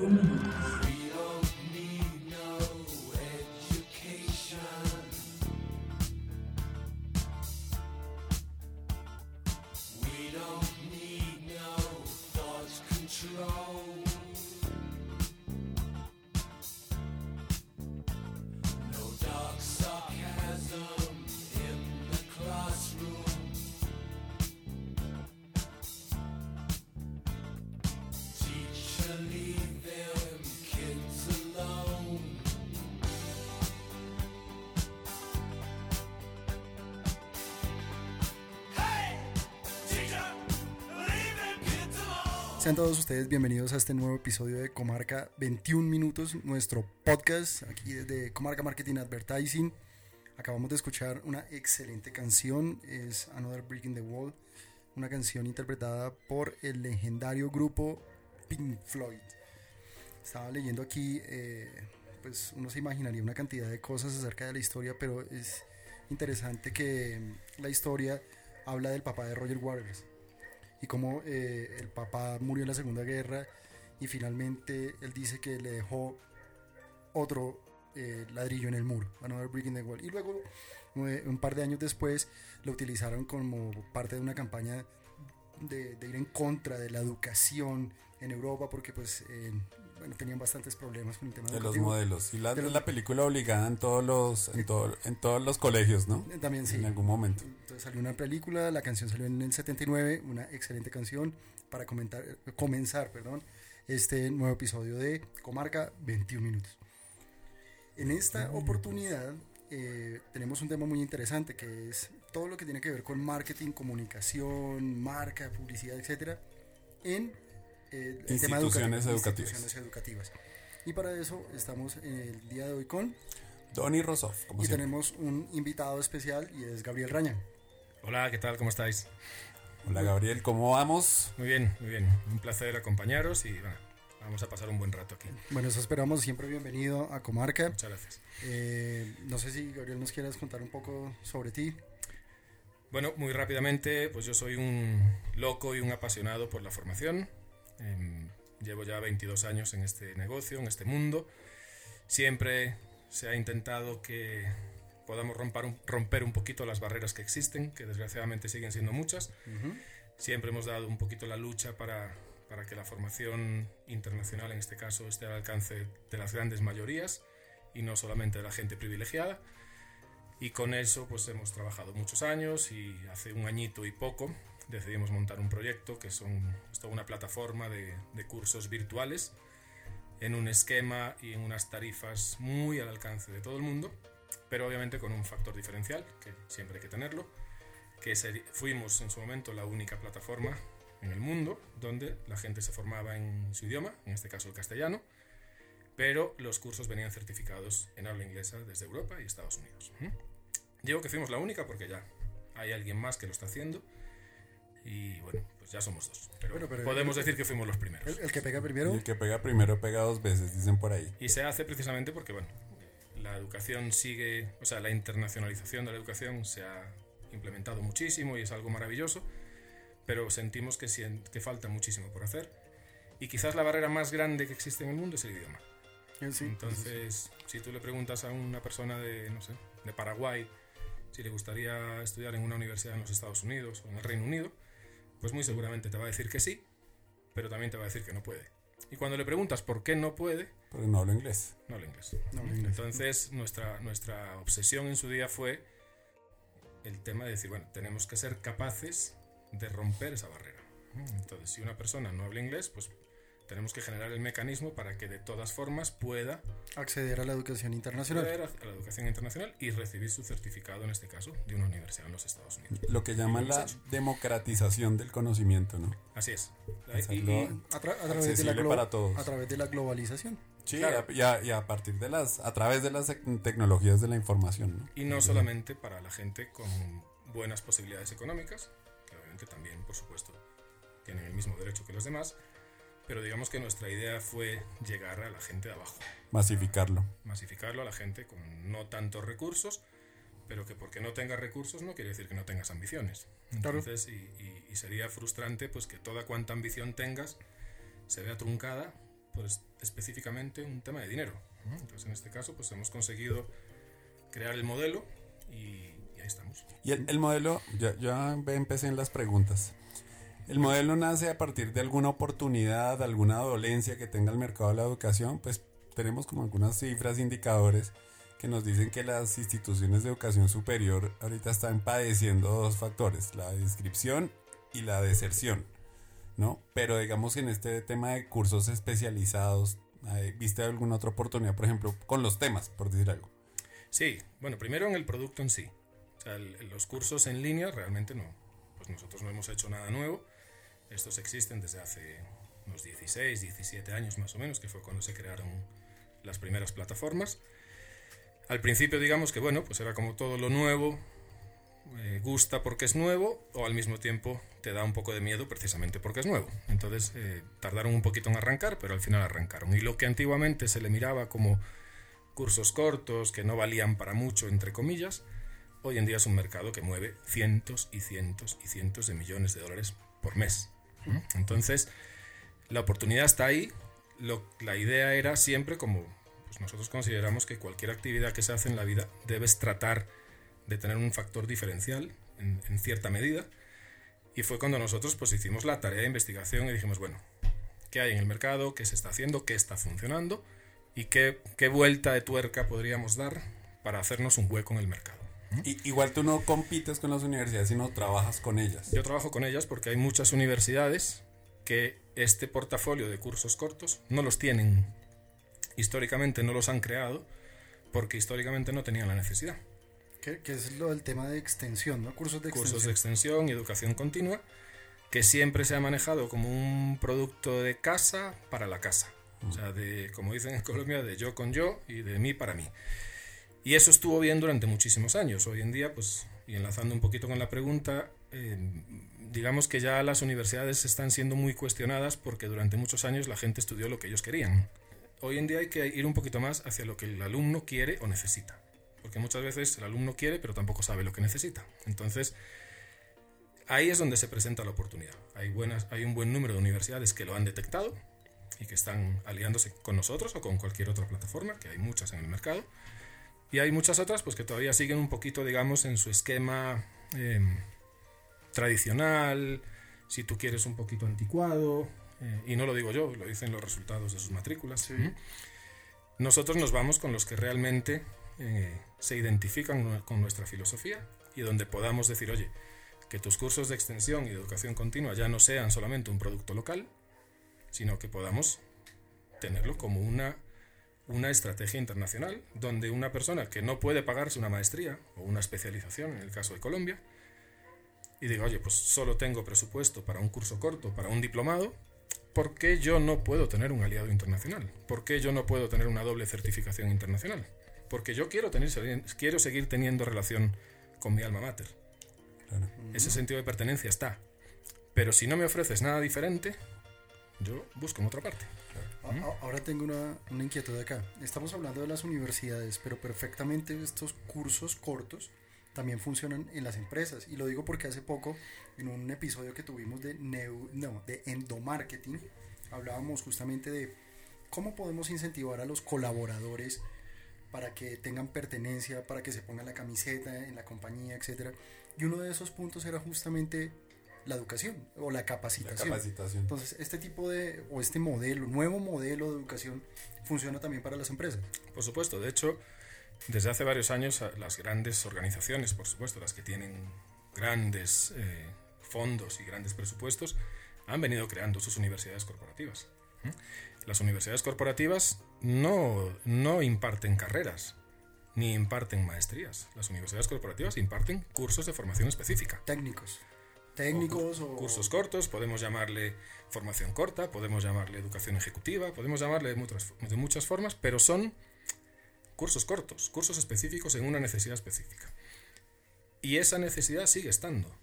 21 minutos. Sean todos ustedes bienvenidos a este nuevo episodio de Comarca 21 Minutos, nuestro podcast aquí desde Comarca Marketing Advertising. Acabamos de escuchar una excelente canción, es Another Brick in the Wall, una canción interpretada por el legendario grupo Pink Floyd. Estaba leyendo aquí, eh, pues uno se imaginaría una cantidad de cosas acerca de la historia, pero es interesante que la historia habla del papá de Roger Waters y cómo eh, el papá murió en la Segunda Guerra y finalmente él dice que le dejó otro eh, ladrillo en el muro, Another Brick the Wall. Y luego, eh, un par de años después, lo utilizaron como parte de una campaña de, de ir en contra de la educación en Europa, porque pues bueno, tenían bastantes problemas con el tema de los modelos. Y la, película obligada en todos los en, todo, en todos los colegios, ¿no? También sí. En algún momento. Entonces salió una película, la canción salió en el 79, una excelente canción para comentar, comenzar, perdón, este nuevo episodio de Comarca 21 minutos. En esta oportunidad eh, tenemos un tema muy interesante que es todo lo que tiene que ver con marketing, comunicación, marca, publicidad, etcétera, en eh, el tema educativas. instituciones educativas. Y para eso estamos el día de hoy con Donny Rosoff. y tenemos un invitado especial y es Gabriel Raña. Hola, ¿qué tal? ¿Cómo estáis? Hola Gabriel, ¿cómo vamos? Muy bien, muy bien. Un placer acompañaros y bueno, vamos a pasar un buen rato aquí. Bueno, eso esperamos. Siempre bienvenido a Comarca. Muchas gracias. Eh, no sé si Gabriel nos quieras contar un poco sobre ti. Bueno, muy rápidamente, pues yo soy un loco y un apasionado por la formación. Llevo ya 22 años en este negocio, en este mundo. Siempre se ha intentado que podamos romper un, romper un poquito las barreras que existen, que desgraciadamente siguen siendo muchas. Siempre hemos dado un poquito la lucha para, para que la formación internacional, en este caso, esté al alcance de las grandes mayorías y no solamente de la gente privilegiada. Y con eso pues hemos trabajado muchos años y hace un añito y poco decidimos montar un proyecto que son, es toda una plataforma de, de, cursos virtuales en un esquema y en unas tarifas muy al alcance de todo el mundo, pero obviamente con un factor diferencial, que siempre hay que tenerlo, que fuimos en su momento la única plataforma en el mundo donde la gente se formaba en su idioma, en este caso el castellano, pero los cursos venían certificados en habla inglesa desde Europa y Estados Unidos. Digo que fuimos la única porque ya hay alguien más que lo está haciendo y bueno, pues ya somos dos. Pero, bueno, pero podemos el, decir que fuimos los primeros. El, el, que pega primero. el que pega primero pega dos veces, dicen por ahí. Y se hace precisamente porque, bueno, la educación sigue, o sea, la internacionalización de la educación se ha implementado muchísimo y es algo maravilloso, pero sentimos que, que falta muchísimo por hacer. Y quizás la barrera más grande que existe en el mundo es el idioma. Sí, Entonces, sí. si tú le preguntas a una persona de, no sé, de Paraguay si le gustaría estudiar en una universidad en los Estados Unidos o en el Reino Unido, pues muy seguramente te va a decir que sí, pero también te va a decir que no puede. Y cuando le preguntas por qué no puede... Porque no habla inglés. No habla inglés. No habla inglés. Entonces nuestra, nuestra obsesión en su día fue el tema de decir, bueno, tenemos que ser capaces de romper esa barrera. Entonces, si una persona no habla inglés, pues tenemos que generar el mecanismo para que de todas formas pueda acceder a la educación internacional. Acceder a la educación internacional y recibir su certificado, en este caso, de una universidad en los Estados Unidos. Lo que llaman la democratización del conocimiento, ¿no? Así es. Y, y a, tra a, través de la para todos. a través de la globalización. Sí, claro. y, a, y, a, partir de las, a través de las tecnologías de la información. ¿no? Y no solamente para la gente con buenas posibilidades económicas, que obviamente también, por supuesto, tienen el mismo derecho que los demás, pero digamos que nuestra idea fue llegar a la gente de abajo. Masificarlo. Masificarlo a la gente con no tantos recursos, pero que porque no tengas recursos no quiere decir que no tengas ambiciones. Entonces, claro. y, y, y, sería frustrante pues que toda cuanta ambición tengas se vea truncada pues específicamente un tema de dinero. Entonces en este caso pues hemos conseguido crear el modelo y, ahí estamos. Y el, modelo, ya, ya empecé en las preguntas. ¿El modelo nace a partir de alguna oportunidad, alguna dolencia que tenga el mercado de la educación? Pues tenemos como algunas cifras, indicadores que nos dicen que las instituciones de educación superior ahorita están padeciendo dos factores, la inscripción y la deserción, ¿no? Pero digamos en este tema de cursos especializados, ¿viste alguna otra oportunidad, por ejemplo, con los temas, por decir algo? Sí, bueno, primero en el producto en sí. O sea, los cursos en línea realmente no, pues nosotros no hemos hecho nada nuevo. Estos existen desde hace unos 16, 17 años más o menos, que fue cuando se crearon las primeras plataformas. Al principio digamos que bueno, pues era como todo lo nuevo, eh, gusta porque es nuevo o al mismo tiempo te da un poco de miedo precisamente porque es nuevo. Entonces eh, tardaron un poquito en arrancar, pero al final arrancaron. Y lo que antiguamente se le miraba como cursos cortos que no valían para mucho, entre comillas, hoy en día es un mercado que mueve cientos y cientos y cientos de millones de dólares por mes. Entonces, la oportunidad está ahí. la idea era siempre como pues nosotros consideramos que cualquier actividad que se hace en la vida debes tratar de tener un factor diferencial en, cierta medida. Y fue cuando nosotros pues hicimos la tarea de investigación y dijimos, bueno, ¿qué hay en el mercado? ¿Qué se está haciendo? ¿Qué está funcionando? ¿Y qué, qué vuelta de tuerca podríamos dar para hacernos un hueco en el mercado? Y, igual tú no compites con las universidades, sino trabajas con ellas. Yo trabajo con ellas porque hay muchas universidades que este portafolio de cursos cortos no los tienen históricamente no los han creado porque históricamente no tenían la necesidad. Que, es lo del tema de extensión, ¿no? Cursos de extensión. Cursos de extensión y educación continua, que siempre se ha manejado como un producto de casa para la casa. O sea, de, como dicen en Colombia, de yo con yo y de mí para mí. Y eso estuvo bien durante muchísimos años. Hoy en día, pues, y enlazando un poquito con la pregunta, eh, digamos que ya las universidades están siendo muy cuestionadas porque durante muchos años la gente estudió lo que ellos querían hoy en día hay que ir un poquito más hacia lo que el alumno quiere o necesita. Porque muchas veces el alumno quiere, pero tampoco sabe lo que necesita. Entonces, ahí es donde se presenta la oportunidad. Hay, buenas, hay un buen número de universidades que lo han detectado y que están aliándose con nosotros o con cualquier otra plataforma, que hay muchas en el mercado. Y hay muchas otras pues, que todavía siguen un poquito, digamos, en su esquema em, tradicional, si tú quieres un poquito anticuado, eh, y no lo digo yo, lo dicen los resultados de sus matrículas. Nosotros nos vamos con los que realmente eh, se identifican con nuestra filosofía y donde podamos decir, oye, que tus cursos de extensión y de educación continua ya no sean solamente un producto local, sino que podamos tenerlo como una, una estrategia internacional, donde una persona que no puede pagarse una maestría o una especialización, en el caso de Colombia, y diga, oye, pues solo tengo presupuesto para un curso corto, para un diplomado, ¿por qué yo no puedo tener un aliado internacional? ¿Por qué yo no puedo tener una doble certificación internacional? Porque yo quiero, tener, quiero seguir teniendo relación con mi alma mater. Ese sentido de pertenencia está. Pero si no me ofreces nada diferente, yo busco en otra parte. Ahora tengo una, una inquietud acá. Estamos hablando de las universidades, pero perfectamente estos cursos cortos también funcionan en las empresas. Y lo digo porque hace poco, en un episodio que tuvimos de, no, de endomarketing, hablábamos justamente de cómo podemos incentivar a los colaboradores para que tengan pertenencia, para que se pongan la camiseta en la compañía, etc. Y uno de esos puntos era justamente la educación o la capacitación. la capacitación. Entonces, este tipo de, o este modelo, nuevo modelo de educación, funciona también para las empresas. Por supuesto, de hecho, desde hace varios años las grandes organizaciones, por supuesto, las que tienen grandes eh, fondos y grandes presupuestos, han venido creando sus universidades corporativas. Las universidades corporativas no, no imparten carreras, ni imparten maestrías. Las universidades corporativas imparten cursos de formación específica. Técnicos. Técnicos o, Cursos cortos, podemos llamarle formación corta, podemos llamarle educación ejecutiva, podemos llamarle de muchas formas, pero son cursos cortos, cursos específicos en una necesidad específica. Y esa necesidad sigue estando.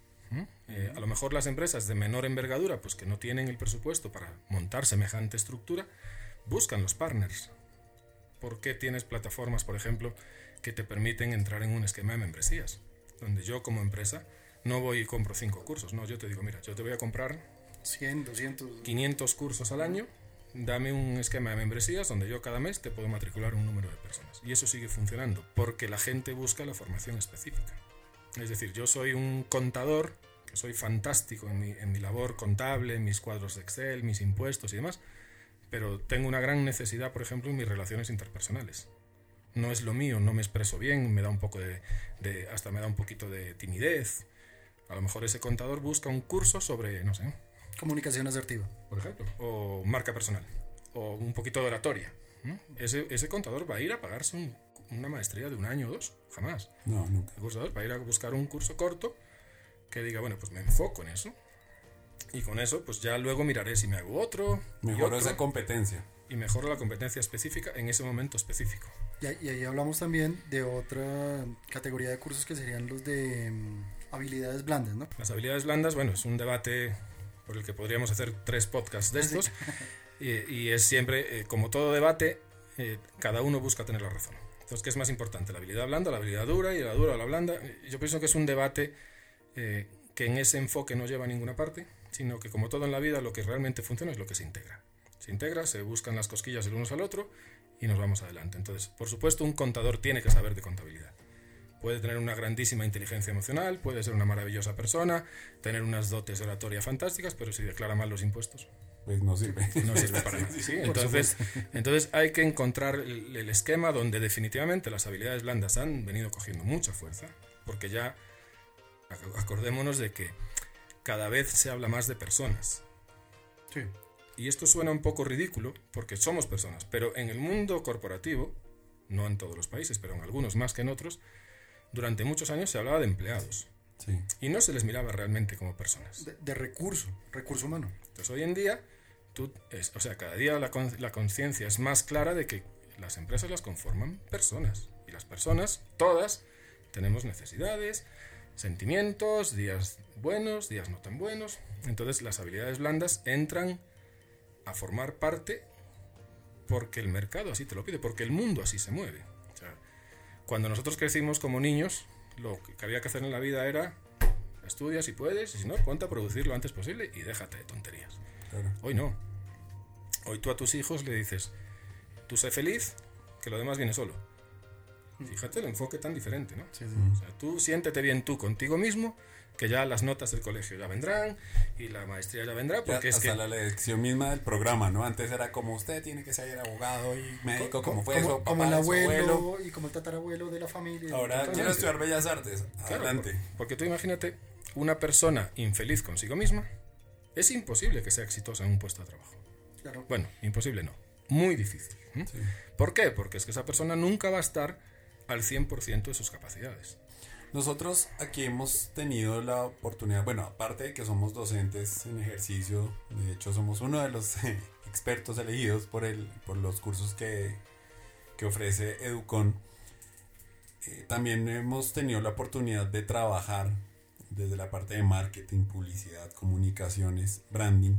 Eh, a lo mejor las empresas de menor envergadura, pues que no tienen el presupuesto para montar semejante estructura, buscan los partners. ¿Por qué tienes plataformas, por ejemplo, que te permiten entrar en un esquema de membresías? Donde yo como empresa no voy y compro cinco cursos, no, yo te digo, mira, yo te voy a comprar 100, 200, 500 cursos al año dame un esquema de membresías donde yo cada mes te puedo matricular un número de personas. Y eso sigue funcionando, porque la gente busca la formación específica. Es decir, yo soy un contador, que soy fantástico en mi, en mi labor contable, en mis cuadros de Excel, mis impuestos y demás, pero tengo una gran necesidad, por ejemplo, en mis relaciones interpersonales. No es lo mío, no me expreso bien, me da un poco de, de hasta me da un poquito de timidez. A lo mejor ese contador busca un curso sobre, no sé, Comunicación asertiva. por ejemplo, o marca personal, o un poquito de oratoria. ¿no? Ese, ese contador va a ir a pagarse un- una maestría de un año o dos, jamás. No, nunca. El cursador va a ir a buscar un curso corto que diga, bueno, pues me enfoco en eso. Y con eso, pues ya luego miraré si me hago otro. otro, esa competencia. y mejoro la competencia específica en ese momento específico. Y, ahí- y ahí hablamos también de otra categoría de cursos que serían los de mm, habilidades blandas, ¿no? Las habilidades blandas, bueno, es un debate por el que podríamos hacer tres podcasts de estos. Y, y es siempre, eh, como todo debate, eh, cada uno busca tener la razón. Entonces, ¿qué es más importante? ¿La habilidad blanda, la habilidad dura y la dura o la blanda? Eh, Yo pienso que es un debate eh, que en ese enfoque no lleva a ninguna parte, sino que como todo en la vida, lo que realmente funciona es lo que se integra. Se integra, se buscan las cosquillas el uno al otro y nos vamos adelante. Entonces, por supuesto, un contador tiene que saber de contabilidad. Puede tener una grandísima inteligencia emocional, puede ser una maravillosa persona, tener unas dotes de oratoria fantásticas, pero si declara mal los impuestos, Pues no sirve. no sirve para nada. ¿sí? Entonces, entonces hay que encontrar el, el esquema donde definitivamente las habilidades blandas han venido cogiendo mucha fuerza, porque ya ac- acordémonos de que cada vez se habla más de personas. Sí. Y esto suena un poco ridículo, porque somos personas, pero en el mundo corporativo, no en todos los países, pero en algunos más que en otros, durante muchos años se hablaba de empleados Sí. y no se les miraba realmente como personas. De, de recurso, recurso humano. Entonces hoy en día, tú, es- o sea, cada día la conciencia es más clara de que las empresas las conforman personas. Y las personas, todas, tenemos necesidades, sentimientos, días buenos, días no tan buenos. Entonces las habilidades blandas entran a formar parte porque el mercado así te lo pide, porque el mundo así se mueve. Cuando nosotros crecimos como niños, lo que había que hacer en la vida era estudia si puedes, y si no, ponte a producir lo antes posible y déjate de tonterías. Claro. Hoy no. Hoy tú a tus hijos le dices, tú sé feliz, que lo demás viene solo. Fíjate el enfoque tan diferente, ¿no? Sí, sí. O sea, tú siéntete bien tú contigo mismo, que ya las notas del colegio ya vendrán y la maestría ya vendrá, Ya porque es hasta que... la lección misma del programa, ¿no? Antes era como usted tiene que ser abogado y médico, como fue como, como papá, el su abuelo, y como el tatarabuelo de la familia. Ahora quiero estudiar Bellas Artes. Adelante. por- porque tú imagínate, una persona infeliz consigo misma, es imposible que sea exitosa en un puesto de trabajo. Claro. Bueno, imposible no. Muy difícil. Sí. ¿Por qué? Porque es que esa persona nunca va a estar al 100% de sus capacidades. Nosotros aquí hemos tenido la oportunidad, bueno, aparte de que somos docentes en ejercicio, de hecho somos uno de los eh, expertos elegidos por, el, por los cursos que, que ofrece Educon, eh, también hemos tenido la oportunidad de trabajar desde la parte de marketing, publicidad, comunicaciones, branding,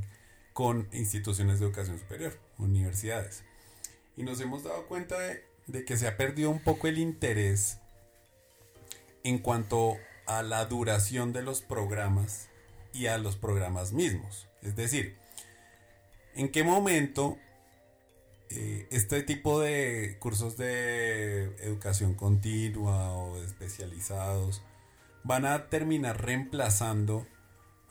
con instituciones de educación superior, universidades. Y nos hemos dado cuenta de, de que se ha perdido un poco el interés en cuanto a la duración de los programas y a los programas mismos. Es decir, ¿en qué momento eh, este tipo de cursos de educación continua o especializados van a terminar reemplazando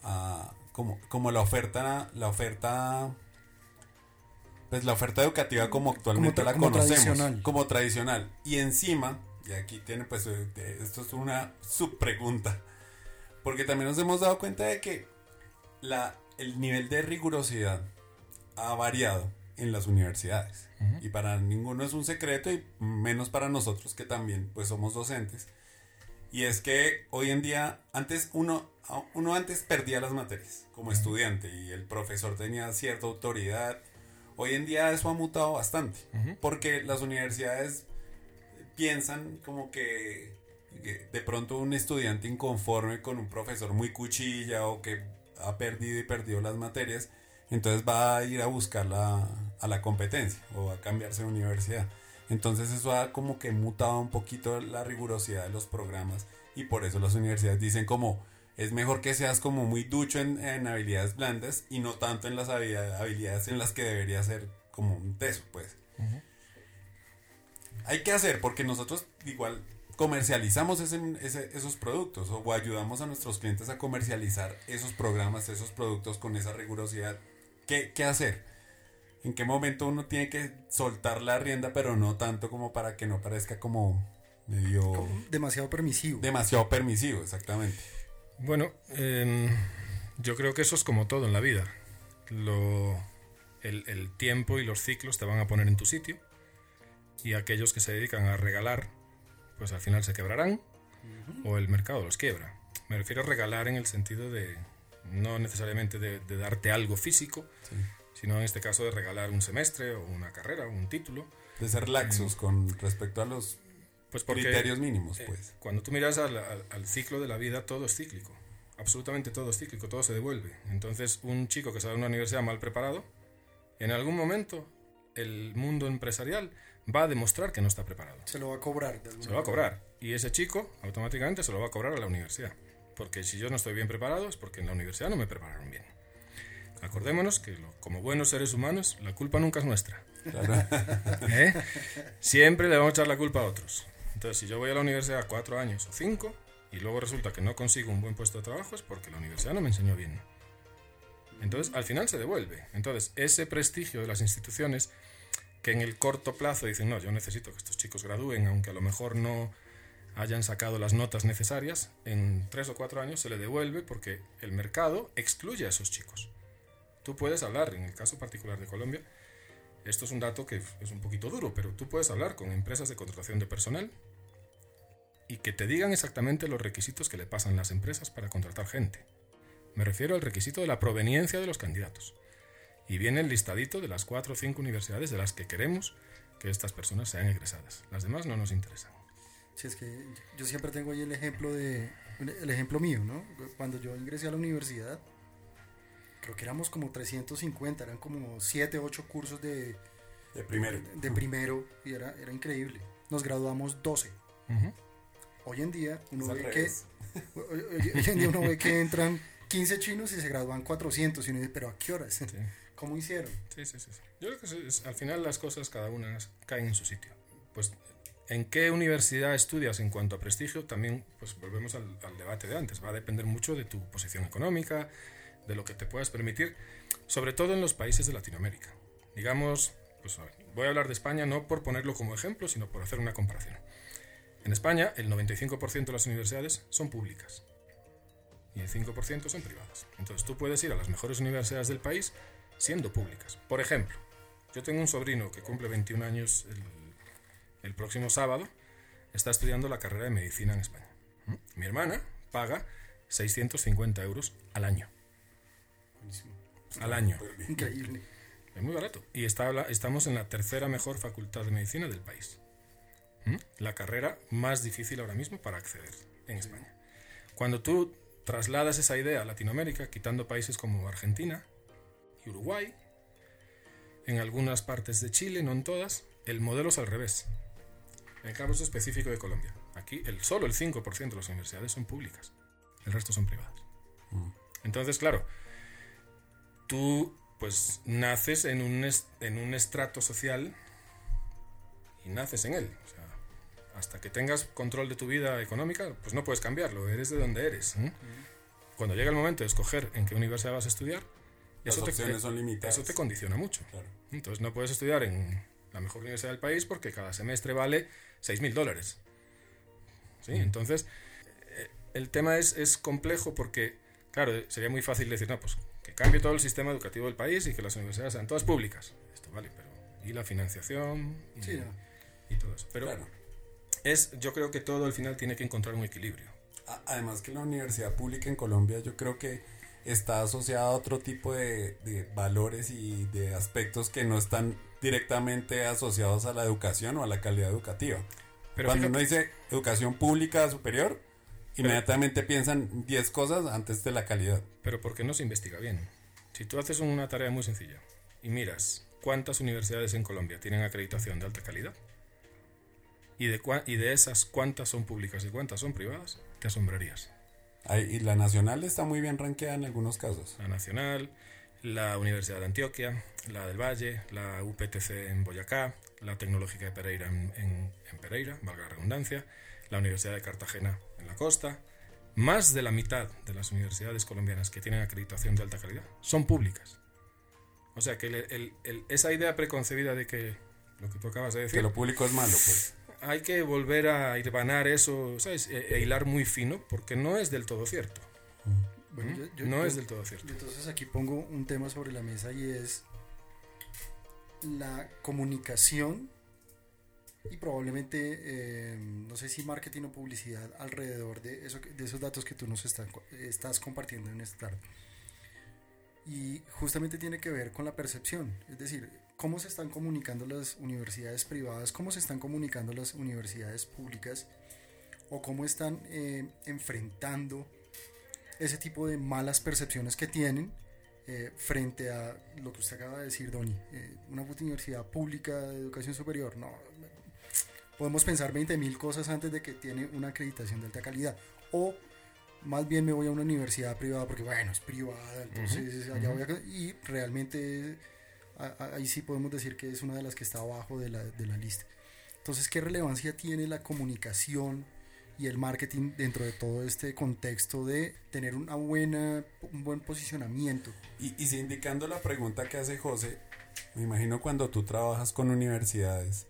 a, como, como la oferta, la oferta, pues la oferta educativa como actualmente la como conocemos, tradicional. como tradicional. Y encima, y aquí tiene pues, eh, esto es una subpregunta, porque también nos hemos dado cuenta de que la, el nivel de rigurosidad ha variado en las universidades. Y para ninguno es un secreto y menos para nosotros que también pues somos docentes. Y es que hoy en día, antes uno, uno antes perdía las materias como estudiante y el profesor tenía cierta autoridad. Hoy en día eso ha mutado bastante porque las universidades piensan como que, de pronto un estudiante inconforme con un profesor muy cuchilla o que ha perdido y perdido las materias, entonces va a ir a buscar la, a la competencia o a cambiarse de universidad. Entonces eso ha como que mutado un poquito la rigurosidad de los programas y por eso las universidades dicen como es mejor que seas como muy ducho en, en habilidades blandas y no tanto en las habilidades en las que debería ser como un teso, pues. Hay que hacer, porque nosotros igual comercializamos ese, ese- esos productos o ayudamos a nuestros clientes a comercializar esos programas, esos productos con esa rigurosidad. ¿Qué, qué hacer? ¿En qué momento uno tiene que soltar la rienda, pero no tanto como para que no parezca como medio... Demasiado permisivo. Demasiado permisivo, exactamente. Bueno, em, yo creo que eso es como todo en la vida. Lo, el, el tiempo y los ciclos te van a poner en tu sitio y aquellos que se dedican a regalar, pues al final se quebrarán o el mercado los quiebra. Me refiero a regalar en el sentido de no necesariamente de, de darte algo físico, sino en este caso de regalar un semestre o una carrera o un título. De ser laxos con respecto a los Pues porque criterios mínimos, eh, pues. Cuando tú miras al, al- al ciclo de la vida, todo es cíclico. Absolutamente todo es cíclico, todo se devuelve. Entonces, un chico que sale de una universidad mal preparado, en algún momento el mundo empresarial va a demostrar que no está preparado. Se lo va a cobrar. de alguna Se lo va a cobrar. Y ese chico automáticamente se lo va a cobrar a la universidad. Porque si yo no estoy bien preparado es porque en la universidad no me prepararon bien. Acordémonos que lo- como buenos seres humanos, la culpa nunca es nuestra. Claro. ¿Eh? Siempre le vamos a echar la culpa a otros. Entonces, si yo voy a la universidad cuatro años o cinco y luego resulta que no consigo un buen puesto de trabajo es porque la universidad no me enseñó bien. Entonces, al final se devuelve. Entonces, ese prestigio de las instituciones que en el corto plazo dicen, no, yo necesito que estos chicos gradúen, aunque a lo mejor no hayan sacado las notas necesarias, en tres o cuatro años se le devuelve porque el mercado excluye a esos chicos. Tú puedes hablar, en el caso particular de Colombia, esto es un dato que es un poquito duro, pero tú puedes hablar con empresas de contratación de personal y que te digan exactamente los requisitos que le pasan las empresas para contratar gente. Me refiero al requisito de la proveniencia de los candidatos. Y viene el listadito de las cuatro o cinco universidades de las que queremos que estas personas sean egresadas. Las demás no nos interesan. Sí, es que yo siempre tengo ahí el ejemplo de el ejemplo mío, ¿no? Cuando yo ingresé a la universidad, creo que éramos como 350, eran como 7, 8 cursos de, De primero. de primero y era, era increíble. Nos graduamos 12. Ujú. Hoy en día uno ve que revés. hoy- hoy en día uno ve que entran 15 chinos y se gradúan 400 y uno dice, pero ¿a qué horas? Sí. ¿Cómo hicieron? Sí, sí, sí. Yo creo que es- al final las cosas cada una caen en su sitio. Pues en qué universidad estudias en cuanto a prestigio, también pues volvemos al, al debate de antes. Va a depender mucho de tu posición económica, de lo que te puedas permitir, sobre todo en los países de Latinoamérica. Digamos, pues a ver, voy a hablar de España no por ponerlo como ejemplo, sino por hacer una comparación. En España, el 95% de las universidades son públicas y el 5% son privadas. Entonces tú puedes ir a las mejores universidades del país siendo públicas. Por ejemplo, yo tengo un sobrino que cumple 21 años el, el próximo sábado, está estudiando la carrera de medicina en España. Mi hermana paga 650 euros al año. Al año. Increíble. Es muy barato. Y está, estamos en la tercera mejor facultad de medicina del país. ¿Mm? La carrera más difícil ahora mismo para acceder en España. Cuando tú trasladas esa idea a Latinoamérica, quitando países como Argentina y Uruguay, en algunas partes de Chile, no en todas, el modelo es al revés. En el caso específico de Colombia, aquí el, solo el 5% de las universidades son públicas, el resto son privadas. Entonces, claro, tú pues naces en un, en un estrato social y naces en él. O sea, hasta que tengas control de tu vida económica, pues no puedes cambiarlo, eres de donde eres. ¿eh? Cuando llega el momento de escoger en qué universidad vas a estudiar, Las eso te, opciones son limitadas. eso te condiciona mucho. Claro. Entonces no puedes estudiar en la mejor universidad del país porque cada semestre vale 6 mil dólares. ¿Sí? Entonces, eh, el tema es, es complejo porque, claro, sería muy fácil decir, no, pues que cambie todo el sistema educativo del país y que las universidades sean todas públicas. Esto vale, pero ¿y la financiación? Y, Sí, no. y todo eso. Pero Claro. es, yo creo que todo al final tiene que encontrar un equilibrio. Además que la universidad pública en Colombia yo creo que está asociada a otro tipo de, de valores y de aspectos que no están directamente asociados a la educación o a la calidad educativa. Pero Cuando fíjate- uno dice educación pública superior, inmediatamente piensan 10 cosas antes de la calidad. Pero porque no se investiga bien. Si tú haces una tarea muy sencilla y miras cuántas universidades en Colombia tienen acreditación de alta calidad y de, y de esas cuántas son públicas y cuántas son privadas, te asombrarías. Y la nacional está muy bien ranqueada en algunos casos. La nacional, la Universidad de Antioquia, la del Valle, la UPTC en Boyacá, la Tecnológica de Pereira en, en Pereira, valga la redundancia, la Universidad de Cartagena en la costa. Más de la mitad de las universidades colombianas que tienen acreditación de alta calidad son públicas. O sea que esa idea preconcebida de que lo que tú acabas de decir. Que lo público es malo, pues. Hay que volver a irbanar eso, ¿sabes? E, e hilar muy fino, porque no es del todo cierto. ¿Mm? no es del todo cierto. Entonces aquí pongo un tema sobre la mesa y es la comunicación y probablemente, eh, no sé si marketing o publicidad alrededor de, eso, de esos datos que tú nos estás compartiendo en esta tarde. Y justamente tiene que ver con la percepción, es decir, cómo se están comunicando las universidades privadas, cómo se están comunicando las universidades públicas o cómo están eh, enfrentando ese tipo de malas percepciones que tienen eh, frente a lo que usted acaba de decir, Doni, una universidad pública de educación superior, no, podemos pensar 20.000 cosas antes de que tiene una acreditación de alta calidad. O más bien me voy a una universidad privada porque, bueno, es privada, entonces allá voy a... Y realmente ahí sí podemos decir que es una de las que está abajo de la, de la lista. Entonces, ¿qué relevancia tiene la comunicación y el marketing dentro de todo este contexto de tener una buena, un buen posicionamiento? Y, y indicando la pregunta que hace José, me imagino cuando tú trabajas con universidades,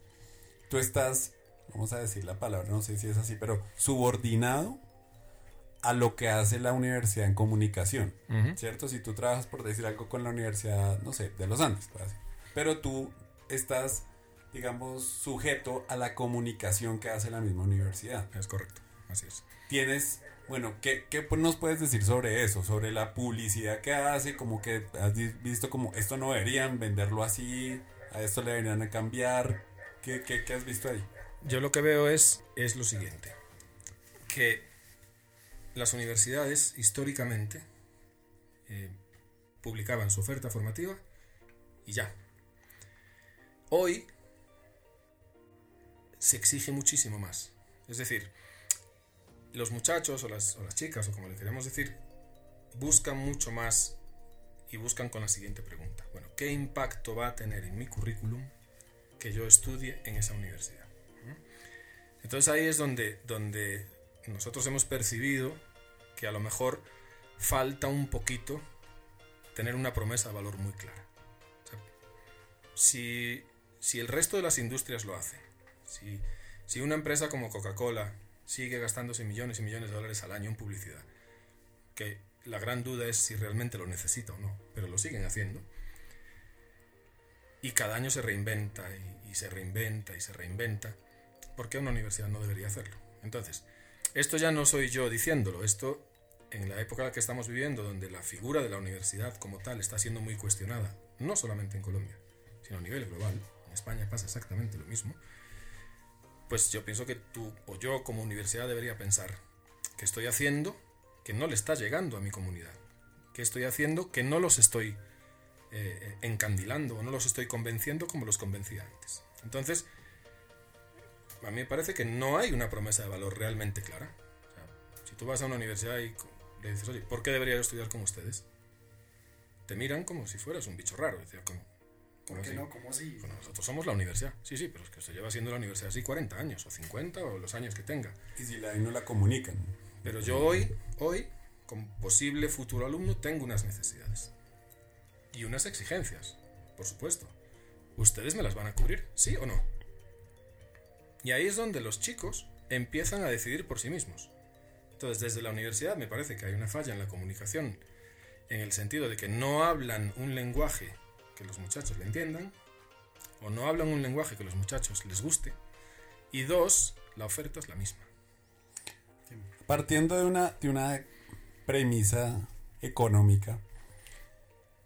tú estás vamos a decir la palabra, no sé si es así, pero subordinado a lo que hace la universidad en comunicación, ¿cierto? Si tú trabajas, por decir algo, con la universidad, no sé, de los Andes, pero tú estás, digamos, sujeto a la comunicación que hace la misma universidad. Es correcto, así es. Tienes, bueno, ¿qué, ¿qué, nos puedes decir sobre eso? Sobre la publicidad que hace, como que has visto como esto no deberían venderlo así, a esto le deberían cambiar, ¿qué, qué, qué has visto ahí? Yo lo que veo es, es lo siguiente, que las universidades históricamente eh, publicaban su oferta formativa y ya. Hoy se exige muchísimo más. Es decir, los muchachos o las, o las chicas, o como le queremos decir, buscan mucho más y buscan con la siguiente pregunta. Bueno, ¿qué impacto va a tener en mi currículum que yo estudie en esa universidad? Entonces ahí es donde, donde nosotros hemos percibido que a lo mejor falta un poquito tener una promesa de valor muy clara. si, el resto de las industrias lo hace, si, si una empresa como Coca-Cola sigue gastándose millones y millones de dólares al año en publicidad, que la gran duda es si realmente lo necesita o no, pero lo siguen haciendo, y cada año se reinventa y se reinventa y se reinventa, ¿por qué una universidad no debería hacerlo? Entonces, esto ya no soy yo diciéndolo, esto en la época en la que estamos viviendo, donde la figura de la universidad como tal está siendo muy cuestionada, no solamente en Colombia, sino a nivel global, en España pasa exactamente lo mismo, pues yo pienso que tú o yo como universidad debería pensar que estoy haciendo que no le está llegando a mi comunidad, que estoy haciendo que no los estoy eh, encandilando o no los estoy convenciendo como los convencía antes. Entonces, a mí me parece que no hay una promesa de valor realmente clara. si tú vas a una universidad y le dices, oye, ¿por qué debería yo estudiar con ustedes? Te miran como si fueras un bicho raro. Decía, como, ¿Por qué no? ¿Cómo así? nosotros somos la universidad. Sí, sí, pero es que se lleva siendo la universidad así 40 años, o 50, o los años que tenga. Y si la, no la comunican. Pero yo hoy, hoy, como posible futuro alumno, tengo unas necesidades. Y unas exigencias, por supuesto. ¿Ustedes me las van a cubrir? ¿Sí o no? Y ahí es donde los chicos empiezan a decidir por sí mismos. Entonces, desde la universidad me parece que hay una falla en la comunicación, en el sentido de que no hablan un lenguaje que los muchachos le entiendan, o no hablan un lenguaje que los muchachos les guste, y dos, la oferta es la misma. Partiendo de una, de una premisa económica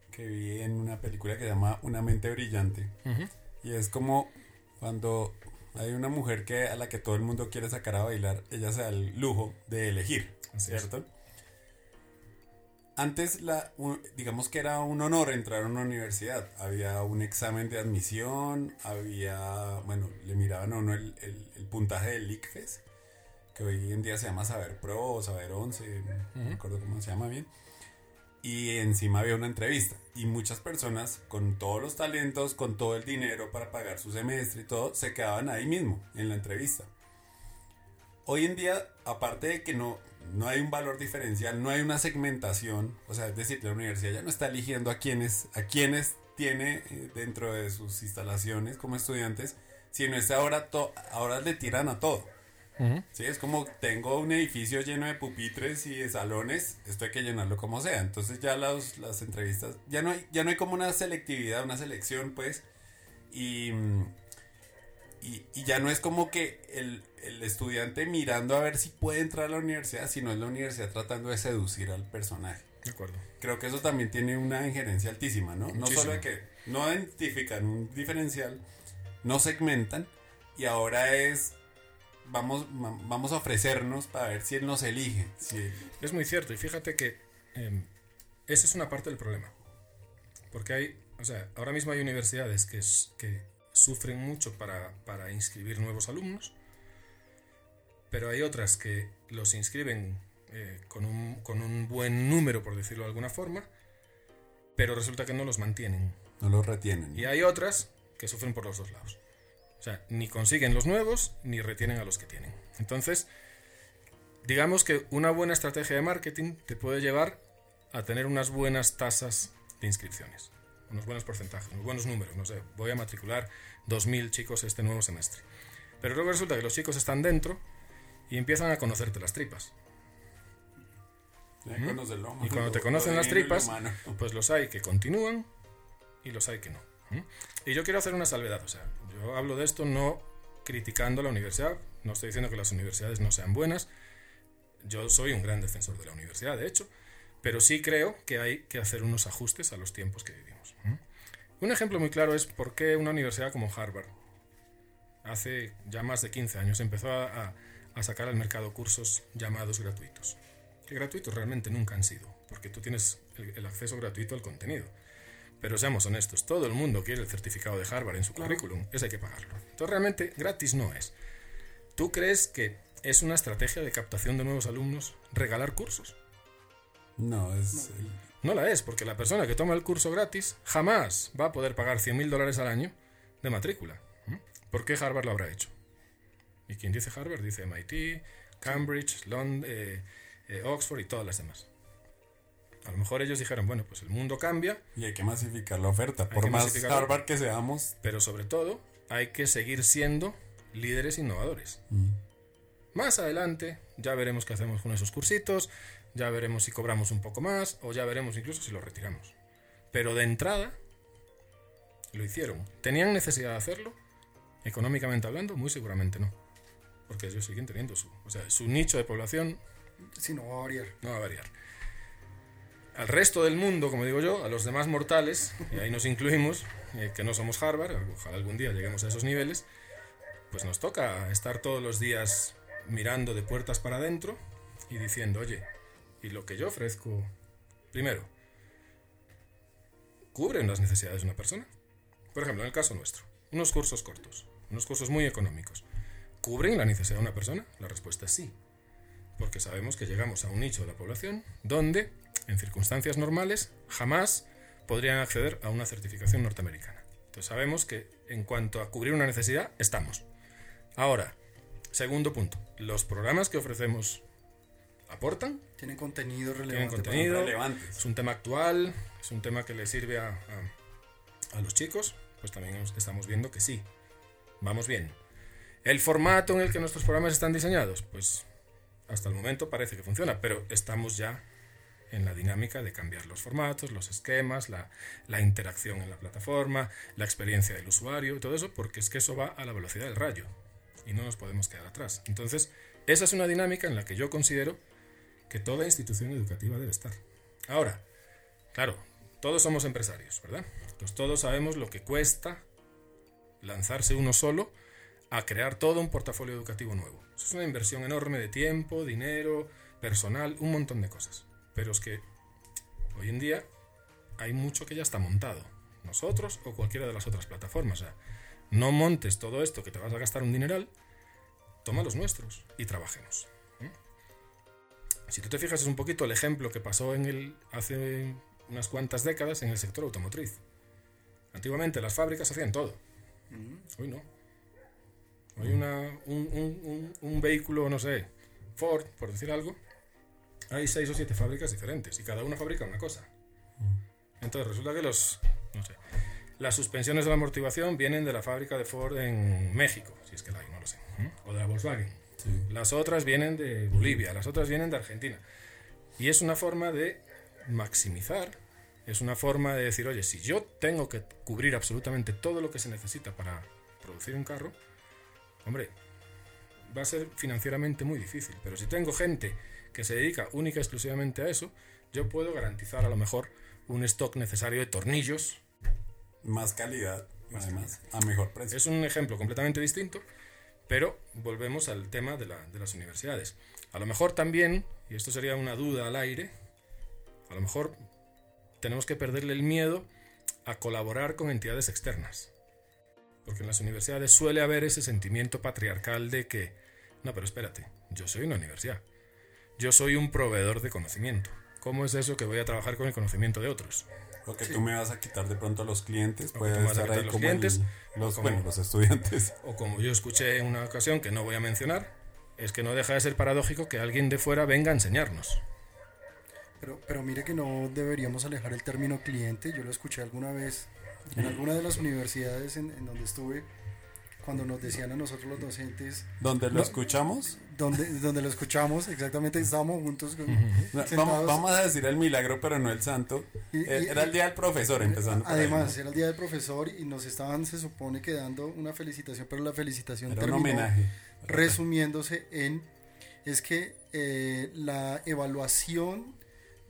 que vi en una película que se llama Una mente brillante, y es como cuando hay una mujer que a la que todo el mundo quiere sacar a bailar, ella se da el lujo de elegir, ¿cierto? Antes, la, digamos que era un honor entrar a una universidad. Había un examen de admisión, había, bueno, le miraban a uno el, puntaje del ICFES, que hoy en día se llama Saber Pro o Saber 11, no me acuerdo cómo se llama bien. Y encima había una entrevista. Y muchas personas con todos los talentos, con todo el dinero para pagar su semestre y todo, se quedaban ahí mismo, en la entrevista. Hoy en día, aparte de que no, no hay un valor diferencial, no hay una segmentación, o sea, es decir, la universidad ya no está eligiendo a quienes, a quienes tiene eh, dentro de sus instalaciones como estudiantes, sino es ahora, ahora le tiran a todo. Sí, es como tengo un edificio lleno de pupitres y de salones, esto hay que llenarlo como sea. Entonces ya las, las entrevistas, ya no, hay, ya no hay como una selectividad, una selección, pues, y, y, y ya no es como que el, el, estudiante mirando a ver si puede entrar a la universidad, sino es la universidad tratando de seducir al personaje. De acuerdo. Creo que eso también tiene una injerencia altísima, ¿no? No solo de que no identifican un diferencial, no segmentan, y ahora es vamos, vamos a ofrecernos para ver si él nos elige. Es muy cierto, y fíjate que em, esa es una parte del problema. Porque hay, o sea, ahora mismo hay universidades que, que sufren mucho para, para inscribir nuevos alumnos, pero hay otras que los inscriben eh, con, un, con un buen número, por decirlo de alguna forma, pero resulta que no los mantienen. No los retienen. Y hay otras que sufren por los dos lados. O sea, ni consiguen los nuevos ni retienen a los que tienen. Entonces, digamos que una buena estrategia de marketing te puede llevar a tener unas buenas tasas de inscripciones, unos buenos porcentajes, unos buenos números. No sé, voy a matricular 2.000 chicos este nuevo semestre. Pero luego resulta que los chicos están dentro y empiezan a conocerte las tripas. Y cuando te conocen las tripas, pues los hay que continúan y los hay que no. Y yo quiero hacer una salvedad, o sea, yo hablo de esto no criticando la universidad, no estoy diciendo que las universidades no sean buenas, yo soy un gran defensor de la universidad, de hecho, pero sí creo que hay que hacer unos ajustes a los tiempos que vivimos. Un ejemplo muy claro es por qué una universidad como Harvard, hace ya más de 15 años, empezó a, sacar al mercado cursos llamados gratuitos. Que gratuitos realmente nunca han sido, porque tú tienes el acceso gratuito al contenido. Pero seamos honestos, todo el mundo quiere el certificado de Harvard en su currículum, eso hay que pagarlo. Entonces realmente gratis no es. ¿Tú crees que es una estrategia de captación de nuevos alumnos regalar cursos? No, es... No la es, porque la persona que toma el curso gratis jamás va a poder pagar 100 mil dólares al año de matrícula. ¿Por qué Harvard lo habrá hecho? Y quien dice Harvard dice MIT, Cambridge, London, eh, eh, Oxford y todas las demás. A lo mejor ellos dijeron, bueno, pues el mundo cambia. Y hay que masificar la oferta, por más Harvard que seamos. Pero sobre todo, hay que seguir siendo líderes innovadores. Mm. Más adelante, ya veremos qué hacemos con esos cursitos, ya veremos si cobramos un poco más, o ya veremos incluso si lo retiramos. Pero de entrada, lo hicieron. ¿Tenían necesidad de hacerlo? Económicamente hablando, muy seguramente no. Porque ellos siguen teniendo su, o sea, su nicho de población. Sí, no va a variar. No va a variar al resto del mundo, como digo yo, a los demás mortales, y ahí nos incluimos, eh, que no somos Harvard, ojalá algún día lleguemos a esos niveles, pues nos toca estar todos los días mirando de puertas para adentro y diciendo, oye, ¿y lo que yo ofrezco? Primero, ¿cubren las necesidades de una persona? Por ejemplo, en el caso nuestro, unos cursos cortos, unos cursos muy económicos, ¿cubren la necesidad de una persona? La respuesta es sí, porque sabemos que llegamos a un nicho de la población donde en circunstancias normales, jamás podrían acceder a una certificación norteamericana. Entonces sabemos que en cuanto a cubrir una necesidad, estamos. Ahora, segundo punto, los programas que ofrecemos aportan. Tienen contenido relevante. Tienen contenido, Es un tema actual, es un tema que le sirve a, a los chicos, pues también estamos viendo que sí, vamos bien. El formato en el que nuestros programas están diseñados, pues hasta el momento parece que funciona, pero estamos ya en la dinámica de cambiar los formatos, los esquemas, la, interacción en la plataforma, la experiencia del usuario y todo eso, porque es que eso va a la velocidad del rayo y no nos podemos quedar atrás. Entonces, esa es una dinámica en la que yo considero que toda institución educativa debe estar. Ahora, claro, todos somos empresarios, ¿verdad? Entonces todos sabemos lo que cuesta lanzarse uno solo a crear todo un portafolio educativo nuevo. Es una inversión enorme de tiempo, dinero, personal, un montón de cosas. Pero es que hoy en día hay mucho que ya está montado. Nosotros o cualquiera de las otras plataformas. O sea, no montes todo esto que te vas a gastar un dineral toma los nuestros y trabajemos. Si tú te fijas es un poquito el ejemplo que pasó en el, hace unas cuantas décadas en el sector automotriz. Antiguamente las fábricas hacían todo. Hoy no. Hoy una, un, un, un, vehículo, no sé, Ford, por decir algo, hay seis o siete fábricas diferentes y cada una fabrica una cosa. Entonces resulta que los, no sé, las suspensiones de la amortiguación vienen de la fábrica de Ford en México, si es que la hay, no lo sé, o de la Volkswagen. Las otras vienen de Bolivia, las otras vienen de Argentina. Y es una forma de maximizar, es una forma de decir, oye, si yo tengo que cubrir absolutamente todo lo que se necesita para producir un carro, hombre, va a ser financieramente muy difícil. Pero si tengo gente que se dedica única y exclusivamente a eso, yo puedo garantizar a lo mejor un stock necesario de tornillos. Más calidad, además, a mejor precio. Es un ejemplo completamente distinto, pero volvemos al tema de, de las universidades. A lo mejor también, y esto sería una duda al aire, a lo mejor tenemos que perderle el miedo a colaborar con entidades externas. Porque en las universidades suele haber ese sentimiento patriarcal de que, no, pero espérate, yo soy una universidad. Yo soy un proveedor de conocimiento. ¿Cómo es eso que voy a trabajar con el conocimiento de otros? Porque tú me vas a quitar de pronto los clientes, puedes estar ahí los clientes, los, bueno, los estudiantes. O como yo escuché en una ocasión que no voy a mencionar, es que no deja de ser paradójico que alguien de fuera venga a enseñarnos. Pero, pero mire que no deberíamos alejar el término cliente. Yo lo escuché alguna vez en alguna de las universidades en, en donde estuve cuando nos decían a nosotros los docentes. ¿Dónde lo escuchamos? Donde, donde lo escuchamos, exactamente, estábamos juntos. vamos, vamos, a decir el milagro, pero no el santo. Eh, era el día del profesor, empezando. Además, era el día del profesor y nos estaban, se supone, que dando una felicitación, pero la felicitación era un homenaje. resumiéndose en, es que eh, la evaluación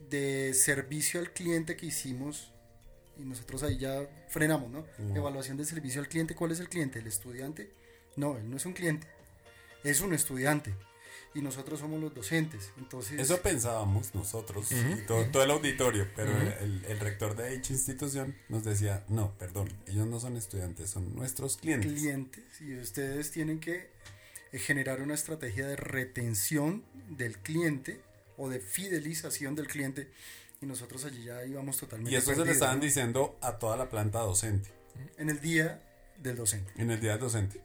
de servicio al cliente que hicimos y nosotros ahí ya frenamos, ¿no? Evaluación de servicio al cliente. ¿Cuál es el cliente? ¿El estudiante? No, él no es un cliente, es un estudiante. Y nosotros somos los docentes. Entonces, Eso pensábamos nosotros y todo, el auditorio, pero el, el, rector de dicha institución nos decía, no, perdón, ellos no son estudiantes, son nuestros clientes. Clientes, y ustedes tienen que eh, generar una estrategia de retención del cliente o de fidelización del cliente y nosotros allí ya íbamos totalmente. Y eso se le estaban diciendo a toda la planta docente. En el día del docente. En el día del docente.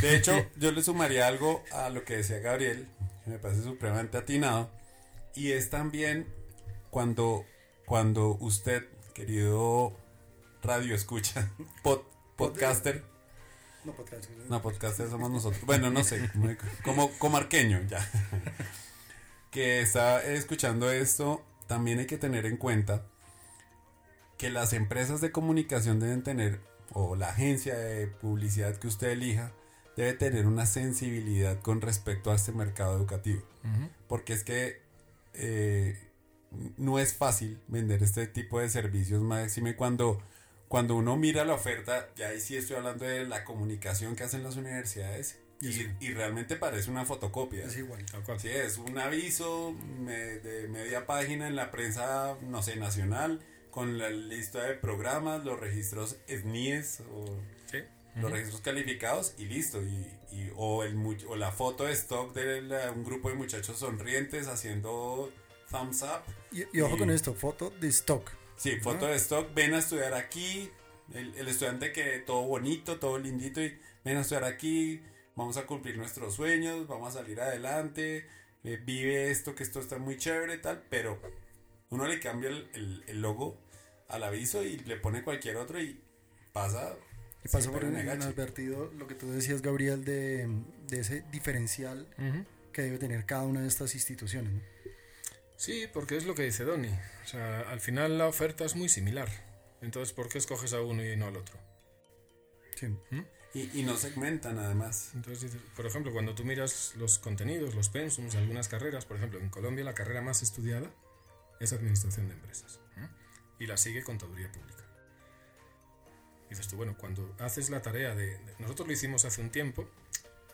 De hecho, yo le sumaría algo a lo que decía Gabriel, que me parece supremamente atinado, y es también cuando, cuando usted, querido radio escucha, podcaster, no podcaster, no podcaster somos nosotros, bueno, no sé, como comarqueño ya, que está escuchando esto también hay que tener en cuenta que las empresas de comunicación deben tener, o la agencia de publicidad que usted elija, debe tener una sensibilidad con respecto a este mercado educativo. Porque es que eh, no es fácil vender este tipo de servicios, máxime cuando, cuando uno mira la oferta, ya ahí sí estoy hablando de la comunicación que hacen las universidades, y, realmente parece una fotocopia. Es igual. Sí, es un aviso de media página en la prensa, no sé, nacional, con la lista de programas, los registros SNIES o los registros calificados y listo. Y, o, el, o la foto de stock de un grupo de muchachos sonrientes haciendo thumbs up. Y, ojo con esto, foto de stock. Sí, foto de stock, ven a estudiar aquí. El, el estudiante que todo bonito, todo lindito y ven a estudiar aquí vamos a cumplir nuestros sueños, vamos a salir adelante, eh, vive esto, que esto está muy chévere, tal, pero uno le cambia el, el, logo al aviso y le pone cualquier otro y pasa. Y pasa por inadvertido lo que tú decías, Gabriel, de, de ese diferencial que debe tener cada una de estas instituciones. Sí, porque es lo que dice Donny. O sea, al final la oferta es muy similar. Entonces, ¿por qué escoges a uno y no al otro? Sí. ¿Mm? Y, no segmentan además. Entonces, por ejemplo, cuando tú miras los contenidos, los pensums, algunas carreras, por ejemplo, en Colombia la carrera más estudiada es Administración de Empresas. Y la sigue Contaduría Pública. Y dices tú, bueno, cuando haces la tarea de, Nosotros lo hicimos hace un tiempo,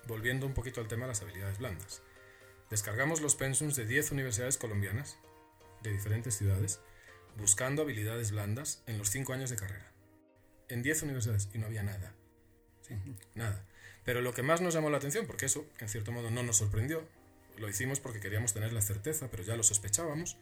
volviendo un poquito al tema de las habilidades blandas. Descargamos los pensums de 10 universidades colombianas, de diferentes ciudades, buscando habilidades blandas en los 5 años de carrera. En 10 universidades y no había nada nada. Pero lo que más nos llamó la atención, porque eso en cierto modo no nos sorprendió, lo hicimos porque queríamos tener la certeza, pero ya lo sospechábamos,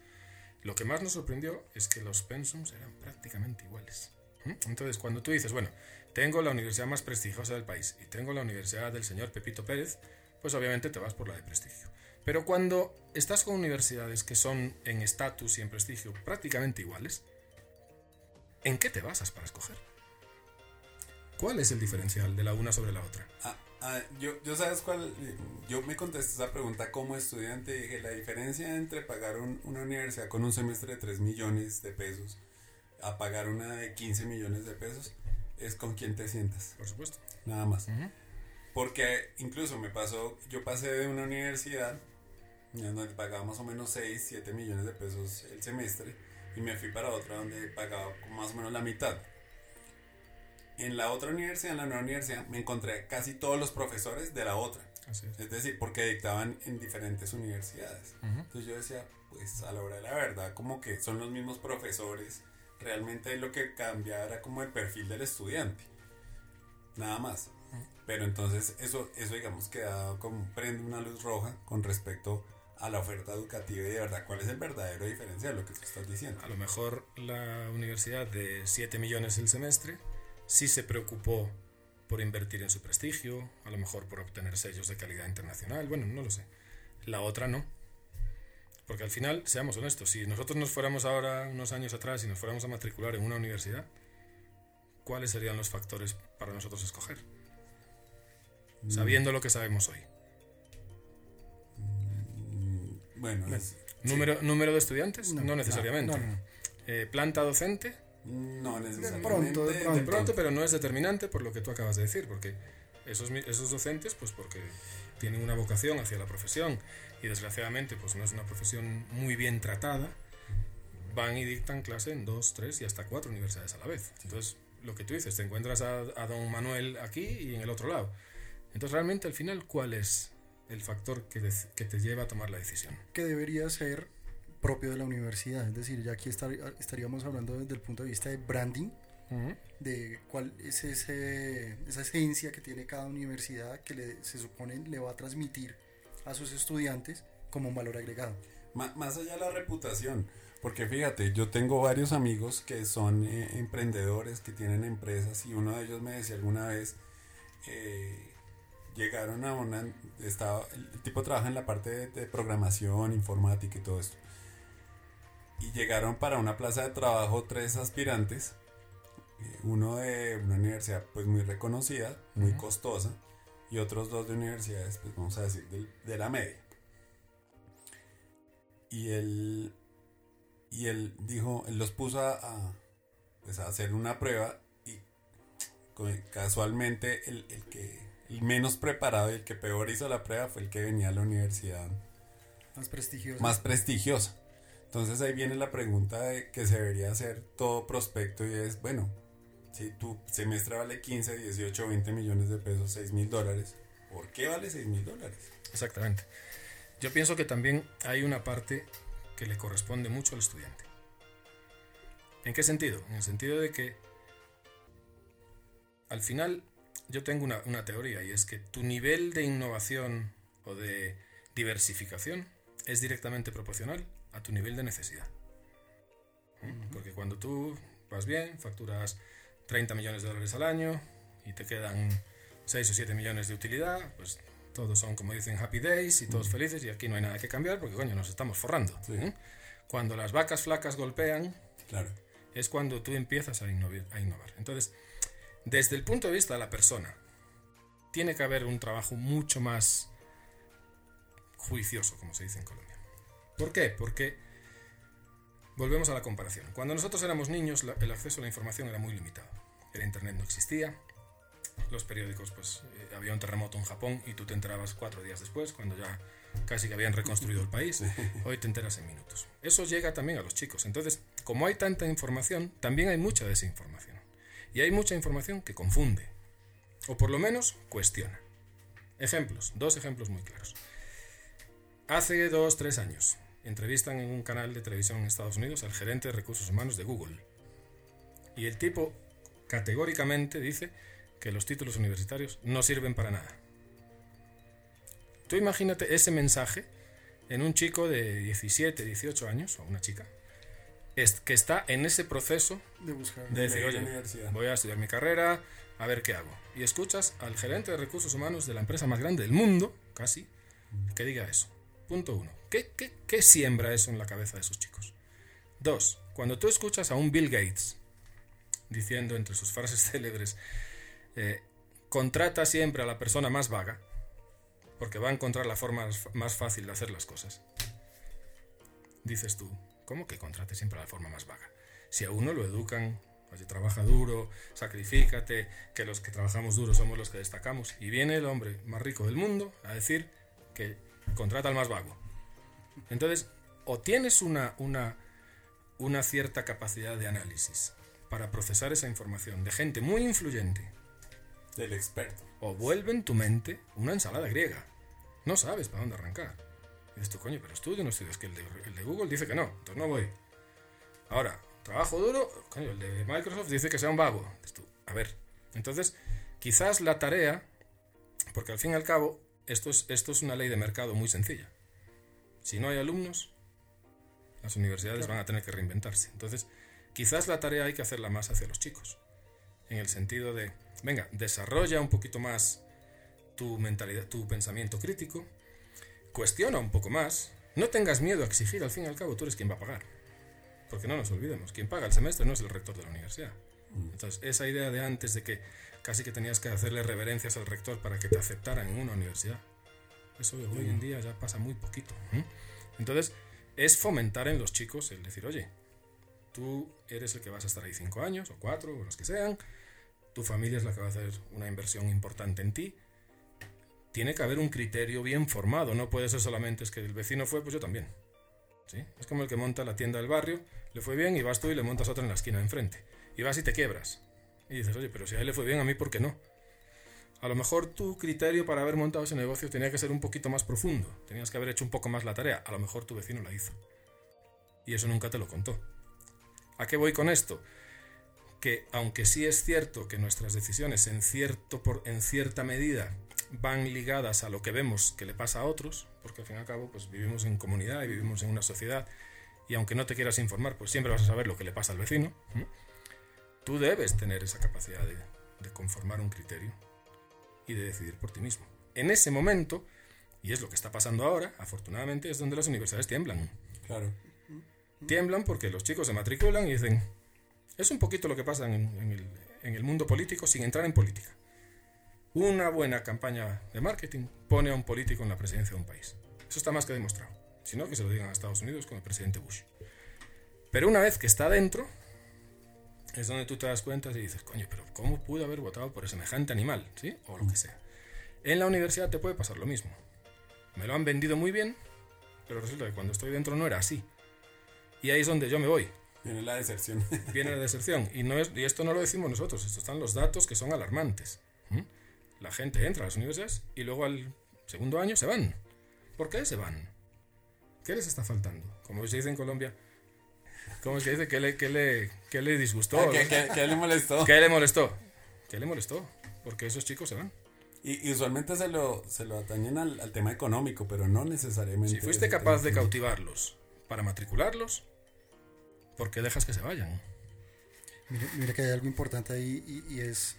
lo que más nos sorprendió es que los pensums eran prácticamente iguales. ¿Mm? Entonces, cuando tú dices, bueno, tengo la universidad más prestigiosa del país y tengo la universidad del señor Pepito Pérez, pues obviamente te vas por la de prestigio. Pero cuando estás con universidades que son en estatus y en prestigio prácticamente iguales, ¿en qué te basas para escoger? ¿Cuál es el diferencial de la una sobre la otra? Ah, ah, yo, yo sabes cuál, yo me contesté esa pregunta como estudiante y dije, la diferencia entre pagar una universidad con un semestre de 3 millones de pesos a pagar una de 15 millones de pesos es con quién te sientas. Por supuesto. Nada más. Porque incluso me pasó, yo pasé de una universidad donde pagaba más o menos 6, 7 millones de pesos el semestre y me fui para otra donde pagaba más o menos la mitad. En la otra universidad, en la nueva universidad, me encontré casi todos los profesores de la otra. es. decir, porque dictaban en diferentes universidades. Entonces yo decía, pues a la hora de la verdad, como que son los mismos profesores. Realmente lo que cambia era como el perfil del estudiante. Nada más. Pero entonces eso, eso digamos que como prende una luz roja con respecto a la oferta educativa y de verdad cuál es el verdadero diferencial, lo que tú estás diciendo. A lo mejor la universidad de 7 millones el semestre sí se preocupó por invertir en su prestigio, a lo mejor por obtener sellos de calidad internacional, bueno, no lo sé. La otra no. Porque al final, seamos honestos, si nosotros nos fuéramos ahora unos años atrás y nos fuéramos a matricular en una universidad, ¿cuáles serían los factores para nosotros escoger? Mm. Sabiendo lo que sabemos hoy. Bueno, ¿Número, ¿Número de estudiantes? No, necesariamente. Eh, ¿Planta docente? No necesariamente. De pronto, de pronto. pero no es determinante por lo que tú acabas de decir, porque esos, esos docentes, pues porque tienen una vocación hacia la profesión y desgraciadamente pues no es una profesión muy bien tratada, van y dictan clase en dos, tres y hasta cuatro universidades a la vez. Entonces, lo que tú dices, te encuentras a, a don Manuel aquí y en el otro lado. Entonces, realmente al final, ¿cuál es el factor que, que, te lleva a tomar la decisión. Que debería ser propio de la universidad, es decir, ya aquí estaríamos hablando desde el punto de vista de branding, de cuál es ese, esa esencia que tiene cada universidad que le, se supone le va a transmitir a sus estudiantes como un valor agregado. más allá de la reputación, porque fíjate, yo tengo varios amigos que son eh, emprendedores, que tienen empresas, y uno de ellos me decía alguna vez, eh, llegaron a una, estaba, el tipo trabaja en la parte de, programación, informática y todo esto. Y llegaron para una plaza de trabajo tres aspirantes, eh, uno de una universidad pues muy reconocida, muy costosa, y otros dos de universidades, pues vamos a decir, de, la media. Y él, y él dijo, él los puso a, pues a hacer una prueba y casualmente el, el que el menos preparado y el que peor hizo la prueba fue el que venía a la universidad más prestigiosa. Más prestigiosa. Entonces ahí viene la pregunta de que se debería hacer todo prospecto y es, bueno, si tu semestre vale 15, 18, 20 millones de pesos, 6 mil dólares, ¿por qué vale 6 mil dólares? Exactamente. Yo pienso que también hay una parte que le corresponde mucho al estudiante. ¿En qué sentido? En el sentido de que al final yo tengo una, teoría y es que tu nivel de innovación o de diversificación es directamente proporcional a tu nivel de necesidad. ¿Mm? Porque cuando tú vas bien, facturas 30 millones de dólares al año y te quedan 6 o 7 millones de utilidad, pues todos son, como dicen, happy days y todos felices y aquí no hay nada que cambiar porque, coño, nos estamos forrando. ¿Mm? Cuando las vacas flacas golpean, claro. es cuando tú empiezas a innovar. A innovar. Entonces, desde el punto de vista de la persona, tiene que haber un trabajo mucho más juicioso, como se dice en Colombia. ¿Por qué? Porque volvemos a la comparación. Cuando nosotros éramos niños, el acceso a la información era muy limitado. El Internet no existía, los periódicos, pues eh, había un terremoto en Japón y tú te enterabas cuatro días después, cuando ya casi que habían reconstruido el país. Hoy te enteras en minutos. Eso llega también a los chicos. Entonces, como hay tanta información, también hay mucha desinformación. Y hay mucha información que confunde, o por lo menos cuestiona. Ejemplos, dos ejemplos muy claros. Hace dos, tres años, entrevistan en un canal de televisión en Estados Unidos al gerente de recursos humanos de Google. Y el tipo categóricamente dice que los títulos universitarios no sirven para nada. Tú imagínate ese mensaje en un chico de 17, 18 años, o una chica, que está en ese proceso de, buscar, de decir, oye, voy a estudiar mi carrera, a ver qué hago. Y escuchas al gerente de recursos humanos de la empresa más grande del mundo, casi, que diga eso. Punto uno. ¿Qué, siembra eso en la cabeza de esos chicos? Dos, cuando tú escuchas a un Bill Gates diciendo entre sus frases célebres, eh, contrata siempre a la persona más vaga, porque va a encontrar la forma más fácil de hacer las cosas. Dices tú, ¿cómo que contrate siempre a la forma más vaga? Si a uno lo educan, oye, trabaja duro, sacrifícate, que los que trabajamos duro somos los que destacamos, y viene el hombre más rico del mundo a decir que contrata al más vago. Entonces, o tienes una, una, una cierta capacidad de análisis para procesar esa información de gente muy influyente. Del experto. O vuelve en tu mente una ensalada griega. No sabes para dónde arrancar. Y dices tú, coño, pero estudio no estudias. Que el de, Google dice que no, entonces no voy. Ahora, trabajo duro, coño, el de Microsoft dice que sea un vago. Dices tú, a ver. Entonces, quizás la tarea, porque al fin y al cabo, esto es, esto es una ley de mercado muy sencilla. Si no hay alumnos, las universidades van a tener que reinventarse. Entonces, quizás la tarea hay que hacerla más hacia los chicos. En el sentido de, venga, desarrolla un poquito más tu mentalidad, tu pensamiento crítico, cuestiona un poco más, no tengas miedo a exigir, al fin y al cabo tú eres quien va a pagar. Porque no nos olvidemos, quien paga el semestre no es el rector de la universidad. Entonces, esa idea de antes de que casi que tenías que hacerle reverencias al rector para que te aceptaran en una universidad, eso hoy en día ya pasa muy poquito. Entonces, es fomentar en los chicos el decir, oye, tú eres el que vas a estar ahí cinco años o cuatro o los que sean, tu familia es la que va a hacer una inversión importante en ti, tiene que haber un criterio bien formado, no puede ser solamente es que el vecino fue, pues yo también. ¿Sí? Es como el que monta la tienda del barrio, le fue bien y vas tú y le montas otra en la esquina de enfrente. Y vas y te quiebras. Y dices, oye, pero si a él le fue bien, a mí, ¿por qué no? A lo mejor tu criterio para haber montado ese negocio tenía que ser un poquito más profundo. Tenías que haber hecho un poco más la tarea. A lo mejor tu vecino la hizo. Y eso nunca te lo contó. ¿A qué voy con esto? Que aunque sí es cierto que nuestras decisiones en, cierto en cierta medida van ligadas a lo que vemos que le pasa a otros, porque al fin y al cabo pues vivimos en comunidad y vivimos en una sociedad y aunque no te quieras informar, pues siempre vas a saber lo que le pasa al vecino. Tú debes tener esa capacidad de, conformar un criterio y de decidir por ti mismo. En ese momento, y es lo que está pasando ahora, afortunadamente, es donde las universidades tiemblan. Claro. Tiemblan porque los chicos se matriculan y dicen, es un poquito lo que pasa en el mundo político sin entrar en política. Una buena campaña de marketing pone a un político en la presidencia de un país. Eso está más que demostrado. Si no, que se lo digan a Estados Unidos con el presidente Bush. Pero una vez que está dentro, es donde tú te das cuenta y dices, coño, pero ¿cómo pude haber votado por semejante animal? ¿Sí? O lo que sea. En la universidad te puede pasar lo mismo. Me lo han vendido muy bien, pero resulta que cuando estoy dentro no era así. Y ahí es donde yo me voy. Viene la deserción. Viene la deserción. Y, no es, y esto no lo decimos nosotros, estos están los datos que son alarmantes la gente entra a las universidades y luego al segundo año se van. ¿Por qué se van? ¿Qué les está faltando? Como se dice en Colombia, ¿cómo se dice? ¿Qué le, le, le disgustó? Ah, ¿Qué, le molestó? ¿Qué le molestó? ¿Qué le molestó? Porque esos chicos se van. Y, usualmente se lo, se lo atañen al, tema económico, pero no necesariamente. Si fuiste capaz de cautivarlos para matricularlos, ¿por qué dejas que se vayan? Mira, que hay algo importante ahí y es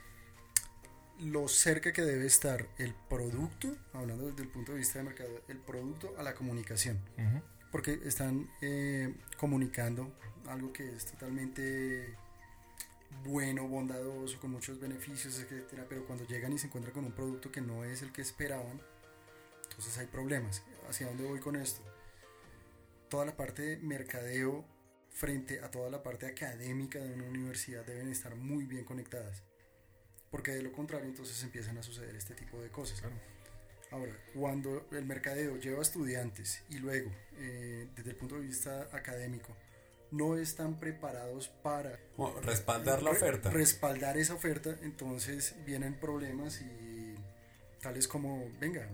lo cerca que debe estar el producto, hablando desde el punto de vista de mercado, el producto a la comunicación. Porque están eh, comunicando algo que es totalmente bueno, bondadoso, con muchos beneficios, etcétera, pero cuando llegan y se encuentran con un producto que no es el que esperaban, entonces hay problemas. ¿Hacia dónde voy con esto? Toda la parte de mercadeo frente a toda la parte académica de una universidad deben estar muy bien conectadas porque de lo contrario entonces empiezan a suceder este tipo de cosas. Ahora, cuando el mercadeo lleva estudiantes y luego, eh, desde el punto de vista académico, no están preparados para respaldar la oferta. Respaldar esa oferta, entonces vienen problemas y tales como, venga,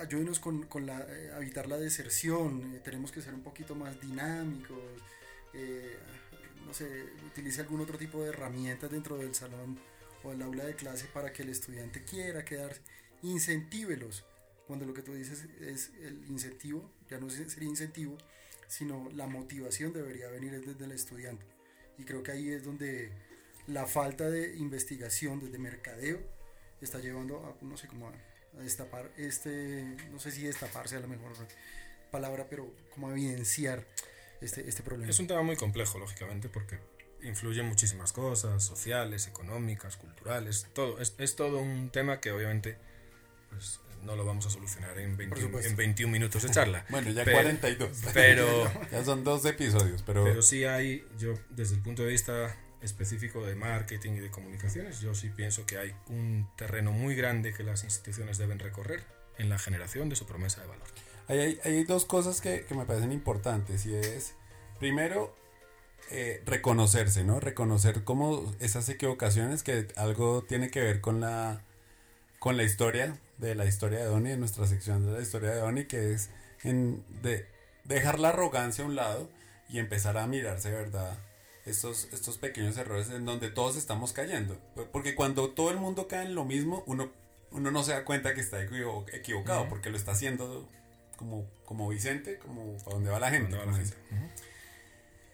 ayúdenos con, con la, eh, evitar la deserción, eh, tenemos que ser un poquito más dinámicos, no sé, utilice algún otro tipo de herramientas dentro del salón o el aula de clase para que el estudiante quiera quedarse. Incentívelos. Cuando lo que tú dices es el incentivo, ya no sería incentivo, sino la motivación debería venir desde el estudiante. Y creo que ahí es donde la falta de investigación desde mercadeo está llevando a, no sé cómo, a destapar este, no sé si destaparse a la mejor palabra, pero como evidenciar este, este problema. Es un tema muy complejo, lógicamente, porque influyen muchísimas cosas, sociales, económicas, culturales, todo. Es, es todo un tema que obviamente pues, no lo vamos a solucionar en 21, en 21 minutos de charla. bueno, ya 42. Pero... ya son dos episodios, pero... Pero sí hay, yo desde el punto de vista específico de marketing y de comunicaciones, yo sí pienso que hay un terreno muy grande que las instituciones deben recorrer en la generación de su promesa de valor. Hay, hay, dos cosas que, que, me parecen importantes y es, primero, eh, reconocerse, ¿no? Reconocer como esas equivocaciones que algo tiene que ver con la, con la historia, de la historia de Donnie, de nuestra sección de la historia de Donnie, que es en de dejar la arrogancia a un lado y empezar a mirarse, ¿verdad? Estos, estos pequeños errores en donde todos estamos cayendo. Porque cuando todo el mundo cae en lo mismo, uno, uno no se da cuenta que está equivocado, porque lo está haciendo como, como Vicente, como para donde va la gente. Va la gente?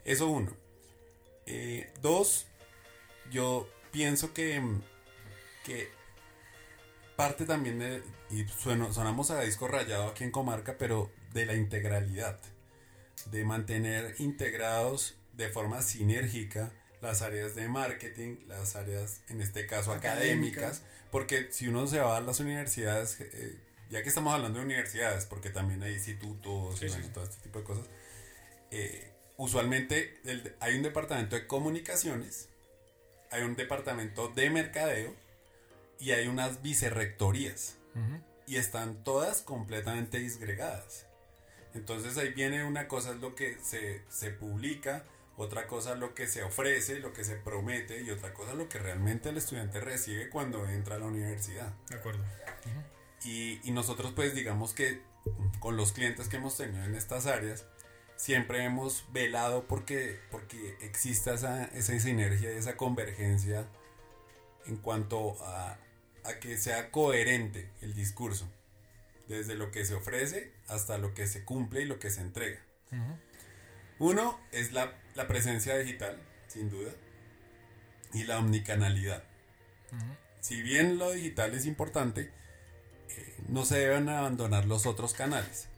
Eso uno. Eh, dos, yo pienso que, que parte también de, y sonamos a disco rayado aquí en Comarca, pero de la integralidad, de mantener integrados de forma sinérgica las áreas de marketing, las áreas, en este caso, académicas, porque si uno se va a las universidades, eh, ya que estamos hablando de universidades, porque también hay institutos y todo este tipo de cosas, eh, usualmente hay un departamento de comunicaciones, hay un departamento de mercadeo y hay unas vicerrectorías. Y están todas completamente disgregadas. Entonces ahí viene una cosa es lo que se, se publica, otra cosa es lo que se ofrece, lo que se promete y otra cosa es lo que realmente el estudiante recibe cuando entra a la universidad. De acuerdo. y, y, nosotros pues digamos que con los clientes que hemos tenido en estas áreas, siempre hemos velado porque, porque exista esa, esa sinergia, esa convergencia en cuanto a, a que sea coherente el discurso, desde lo que se ofrece hasta lo que se cumple y lo que se entrega. Uno es la, la, presencia digital, sin duda, y la omnicanalidad. Si bien lo digital es importante, eh, no se deben abandonar los otros canales.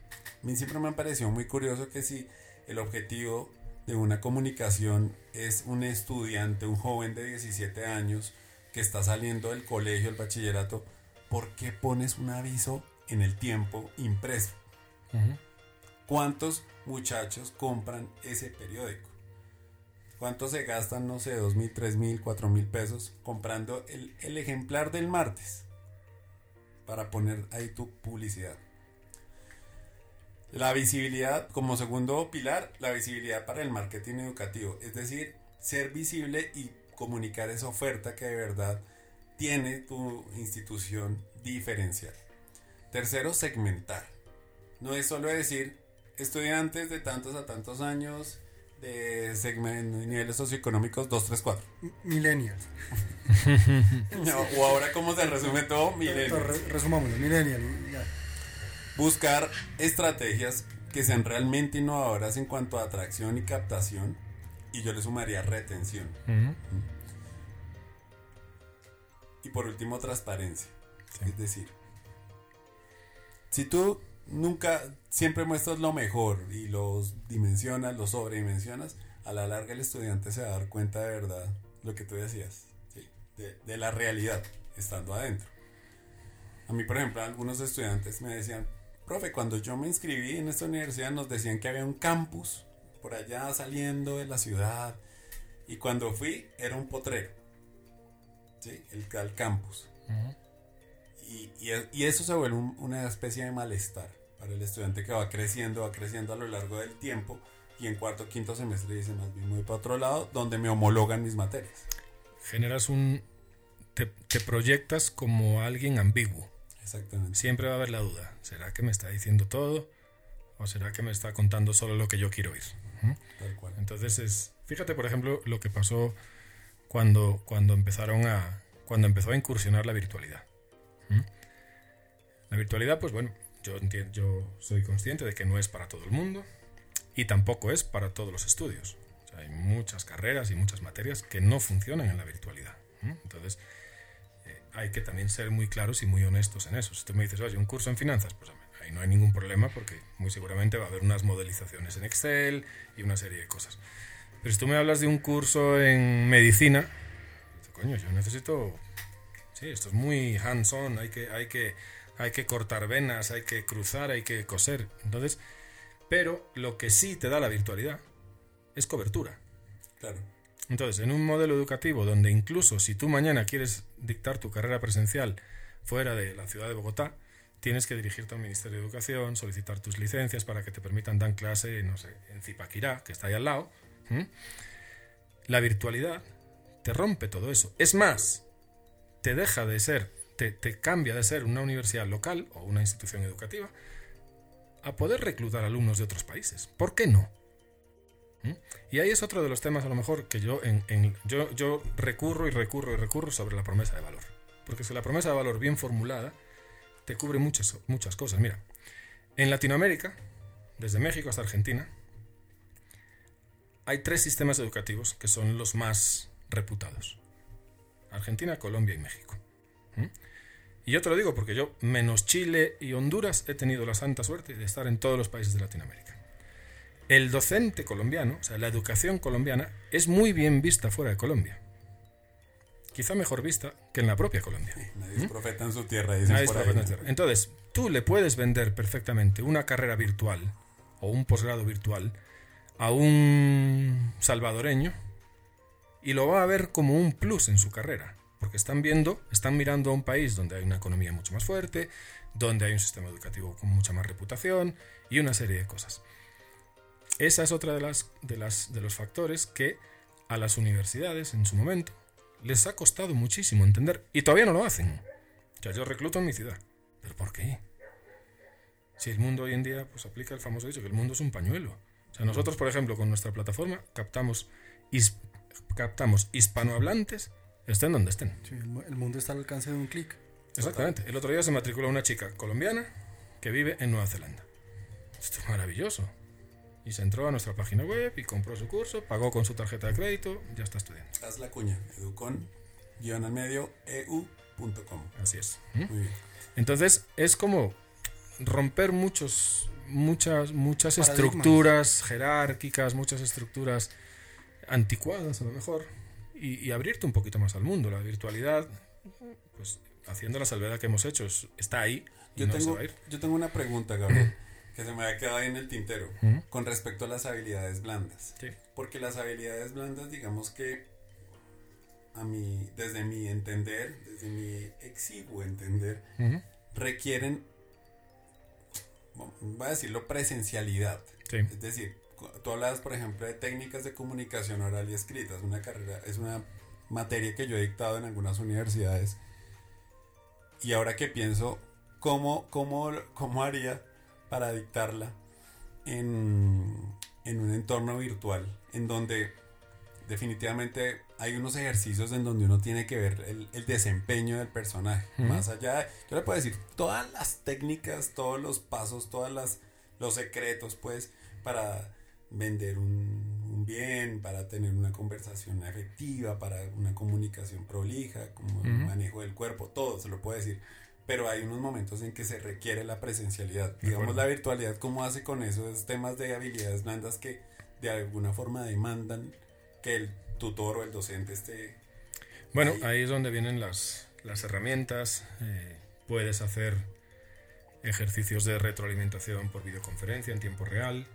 A mí siempre me ha parecido muy curioso que si el objetivo de una comunicación es un estudiante, un joven de 17 años que está saliendo del colegio, el bachillerato, ¿por qué pones un aviso en el tiempo impreso? ¿Cuántos muchachos compran ese periódico? ¿Cuántos se gastan, no sé, dos mil, tres mil, cuatro mil pesos comprando el, el ejemplar del martes para poner ahí tu publicidad? La visibilidad, como segundo pilar, la visibilidad para el marketing educativo, es decir, ser visible y comunicar esa oferta que de verdad tiene tu institución diferencial. Tercero, segmentar. No es solo decir estudiantes de tantos a tantos años, de niveles socioeconómicos 2, 3, 4. Millennials. o ahora, ¿cómo se resume todo? Millennials. Resumámoslo, millennials buscar estrategias que sean realmente innovadoras en cuanto a atracción y captación y yo le sumaría retención. Y por último, transparencia. Es decir, si tú nunca, siempre muestras lo mejor y los dimensionas, lo sobredimensionas, a la larga el estudiante se va a dar cuenta de verdad lo que tú decías, de, de la realidad, estando adentro. A mí, por ejemplo, algunos estudiantes me decían, Profe, cuando yo me inscribí en esta universidad nos decían que había un campus por allá saliendo de la ciudad. Y cuando fui era un potrero. ¿Sí? El, campus. y, y, eso se vuelve una especie de malestar para el estudiante que va creciendo, va creciendo a lo largo del tiempo. Y en cuarto, quinto semestre dice más bien muy para otro lado, donde me homologan mis materias. Generas un... te, te proyectas como alguien ambiguo. Exactamente. Siempre va a haber la duda. ¿Será que me está diciendo todo? ¿O será que me está contando solo lo que yo quiero oír? Tal cual. Entonces, es, fíjate, por ejemplo, lo que pasó cuando, cuando empezaron a cuando empezó a incursionar la virtualidad. ¿Mm? La virtualidad, pues bueno, yo, entiendo, yo soy consciente de que no es para todo el mundo y tampoco es para todos los estudios. hay muchas carreras y muchas materias que no funcionan en la virtualidad. Entonces, eh, hay que también ser muy claros y muy honestos en eso. Si tú me dices, oye, un curso en finanzas, pues ahí no hay ningún problema porque muy seguramente va a haber unas modelizaciones en Excel y una serie de cosas. Pero si tú me hablas de un curso en medicina, coño, yo necesito... Sí, esto es muy hands-on, hay que, hay, que, hay que cortar venas, hay que cruzar, hay que coser. Entonces, pero lo que sí te da la virtualidad es cobertura. Claro. Entonces, en un modelo educativo donde incluso si tú mañana quieres dictar tu carrera presencial fuera de la ciudad de Bogotá, tienes que dirigirte al Ministerio de Educación, solicitar tus licencias para que te permitan dar clase, no sé, en Zipaquirá, que está ahí al lado. La virtualidad te rompe todo eso. Es más, te deja de ser, te, te cambia de ser una universidad local o una institución educativa a poder reclutar alumnos de otros países. ¿Por qué no? Y ahí es otro de los temas a lo mejor que yo, en, yo, yo recurro y recurro y recurro sobre la promesa de valor. Porque si la promesa de valor bien formulada te cubre muchas, muchas cosas. Mira, en Latinoamérica, desde México hasta Argentina, hay tres sistemas educativos que son los más reputados. Argentina, Colombia y México. ¿Mm? Y yo te lo digo porque yo, menos Chile y Honduras, he tenido la santa suerte de estar en todos los países de Latinoamérica. El docente colombiano, o sea, la educación colombiana, es muy bien vista fuera de Colombia. Quizá mejor vista que en la propia Colombia. Nadie es ¿Mm? profeta en su tierra. Entonces, tú le puedes vender perfectamente una carrera virtual o un posgrado virtual a un salvadoreño y lo va a ver como un plus en su carrera porque están viendo, están mirando a un país donde hay una economía mucho más fuerte, donde hay un sistema educativo con mucha más reputación y una serie de cosas. Esa es otra de las de las de los factores que a las universidades en su momento les ha costado muchísimo entender y todavía no lo hacen. Ya yo recluto en mi ciudad, pero ¿por qué? Si el mundo hoy en día pues aplica el famoso dicho que el mundo es un pañuelo. O sea, nosotros, por ejemplo, con nuestra plataforma captamos captamos hispanohablantes estén donde estén. el mundo está al alcance de un clic. Exactamente. El otro día se matriculó una chica colombiana que vive en Nueva Zelanda. Esto es maravilloso. Y se entró a nuestra página web y compró su curso, pagó con su tarjeta de crédito, ya está estudiando. Haz la cuña, educon guion al medio eu.com. Así es. ¿Mm? Muy bien. Entonces es como romper muchos, muchas, muchas estructuras jerárquicas, muchas estructuras anticuadas a lo mejor y, abrirte un poquito más al mundo. La virtualidad, pues haciendo la salvedad que hemos hecho, está ahí. Y yo, no tengo, se va a ir. yo tengo una pregunta, Gabriel, que se me había quedado ahí en el tintero, con respecto a las habilidades blandas. Sí. Porque las habilidades blandas, digamos que a mí, desde mi entender, desde mi exiguo entender, requieren, voy a decirlo, presencialidad. Sí. Es decir, tú hablas, por ejemplo, de técnicas de comunicación oral y escrita. Es una carrera, es una materia que yo he dictado en algunas universidades. Y ahora que pienso, ¿cómo, cómo, cómo haría para dictarla en, en un entorno virtual? En donde definitivamente hay unos ejercicios en donde uno tiene que ver el, el desempeño del personaje. Más allá, de, yo le puedo decir todas las técnicas, todos los pasos, todas las los secretos, pues, para vender un, bien, para tener una conversación efectiva, para una comunicación prolija, como el manejo del cuerpo, todo se lo puede decir. Pero hay unos momentos en que se requiere la presencialidad. Digamos, la virtualidad, ¿cómo hace con esos temas de habilidades blandas que de alguna forma demandan que el tutor o el docente esté... Bueno, ahí, es donde vienen las, las herramientas. Eh, puedes hacer ejercicios de retroalimentación por videoconferencia en tiempo real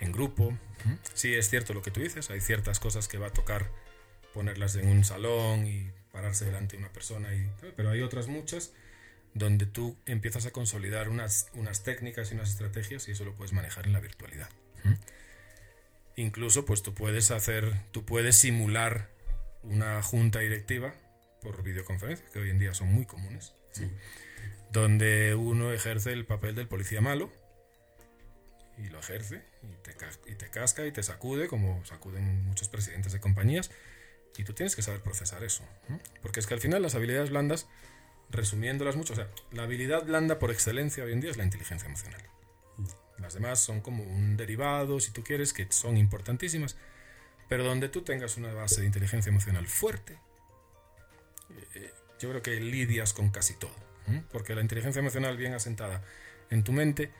en grupo. Sí, es cierto lo que tú dices, hay ciertas cosas que va a tocar ponerlas en un salón y pararse delante de una persona, y, pero hay otras muchas donde tú empiezas a consolidar unas, unas técnicas y unas estrategias y eso lo puedes manejar en la virtualidad. Incluso pues tú puedes hacer, tú puedes simular una junta directiva por videoconferencia, que hoy en día son muy comunes, donde uno ejerce el papel del policía malo y lo ejerce y te, y te casca y te sacude, como sacuden muchos presidentes de compañías, Y tú tienes que saber procesar eso. ¿eh? Porque es que al final las habilidades blandas, resumiéndolas mucho, o sea, la habilidad blanda por excelencia hoy en día es la inteligencia emocional. Las demás son como un derivado, si tú quieres, que son importantísimas, pero donde tú tengas una base de inteligencia emocional fuerte, eh, yo creo que lidias con casi todo. ¿eh? Porque la inteligencia emocional bien asentada en tu mente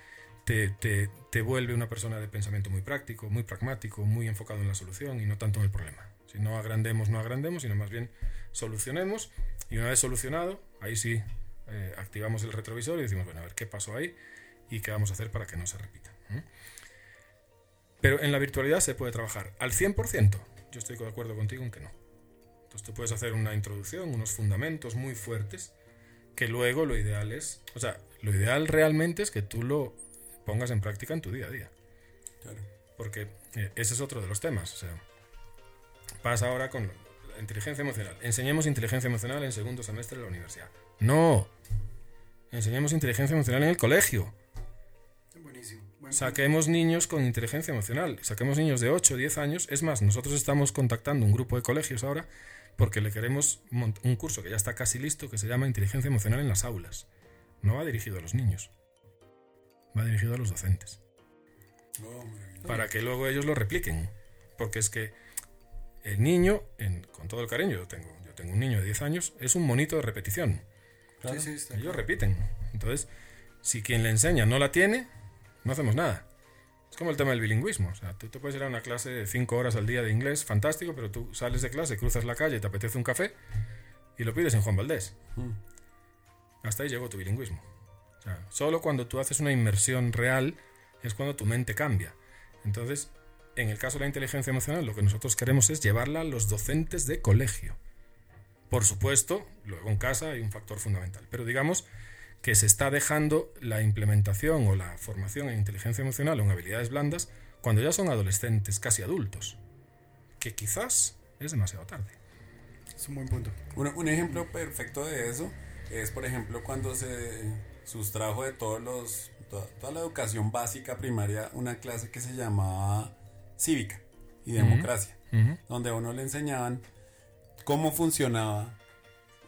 te, te, te, vuelve una persona de pensamiento muy práctico, muy pragmático, muy enfocado en la solución y no tanto en el problema. Si no agrandemos, no agrandemos, sino más bien solucionemos y una vez solucionado, ahí sí eh, activamos el retrovisor y decimos, bueno, a ver qué pasó ahí y qué vamos a hacer para que no se repita. Pero en la virtualidad se puede trabajar al 100%. Yo estoy de acuerdo contigo en que no. Entonces tú puedes hacer una introducción, unos fundamentos muy fuertes, que luego lo ideal es, o sea, lo ideal realmente es que tú lo pongas en práctica en tu día a día. Claro. Porque eh, ese es otro de los temas. O sea, pasa ahora con inteligencia emocional. Enseñemos inteligencia emocional en segundo semestre de la universidad. No. Enseñemos inteligencia emocional en el colegio. Buenísimo. Buen Saquemos niños con inteligencia emocional. Saquemos niños de 8 o 10 años. Es más, nosotros estamos contactando un grupo de colegios ahora porque le queremos un curso que ya está casi listo que se llama Inteligencia Emocional en las aulas. No va dirigido a los niños. Va dirigido a los docentes. Oh, para que luego ellos lo repliquen. Porque es que el niño, en- con todo el cariño, yo tengo, yo tengo un niño de 10 años, es un monito de repetición. Claro. Sí, sí, Ellos repiten. Entonces, si quien le enseña no la tiene, no hacemos nada. Es como el tema del bilingüismo. O sea, tú te puedes ir a una clase de 5 horas al día de inglés, fantástico, pero tú sales de clase, cruzas la calle, te apetece un café y lo pides en Juan Valdés. Mm. Hasta ahí llegó tu bilingüismo. O sea, solo cuando tú haces una inmersión real es cuando tu mente cambia. Entonces, en el caso de la inteligencia emocional, lo que nosotros queremos es llevarla a los docentes de colegio. Por supuesto, luego en casa hay un factor fundamental. Pero digamos que se está dejando la implementación o la formación en inteligencia emocional o en habilidades blandas cuando ya son adolescentes, casi adultos. Que quizás es demasiado tarde. Es un buen punto. Un, un ejemplo perfecto de eso es, por ejemplo, cuando se sustrajo de todos los, toda, toda la educación básica primaria una clase que se llamaba cívica y democracia, donde a uno le enseñaban cómo funcionaba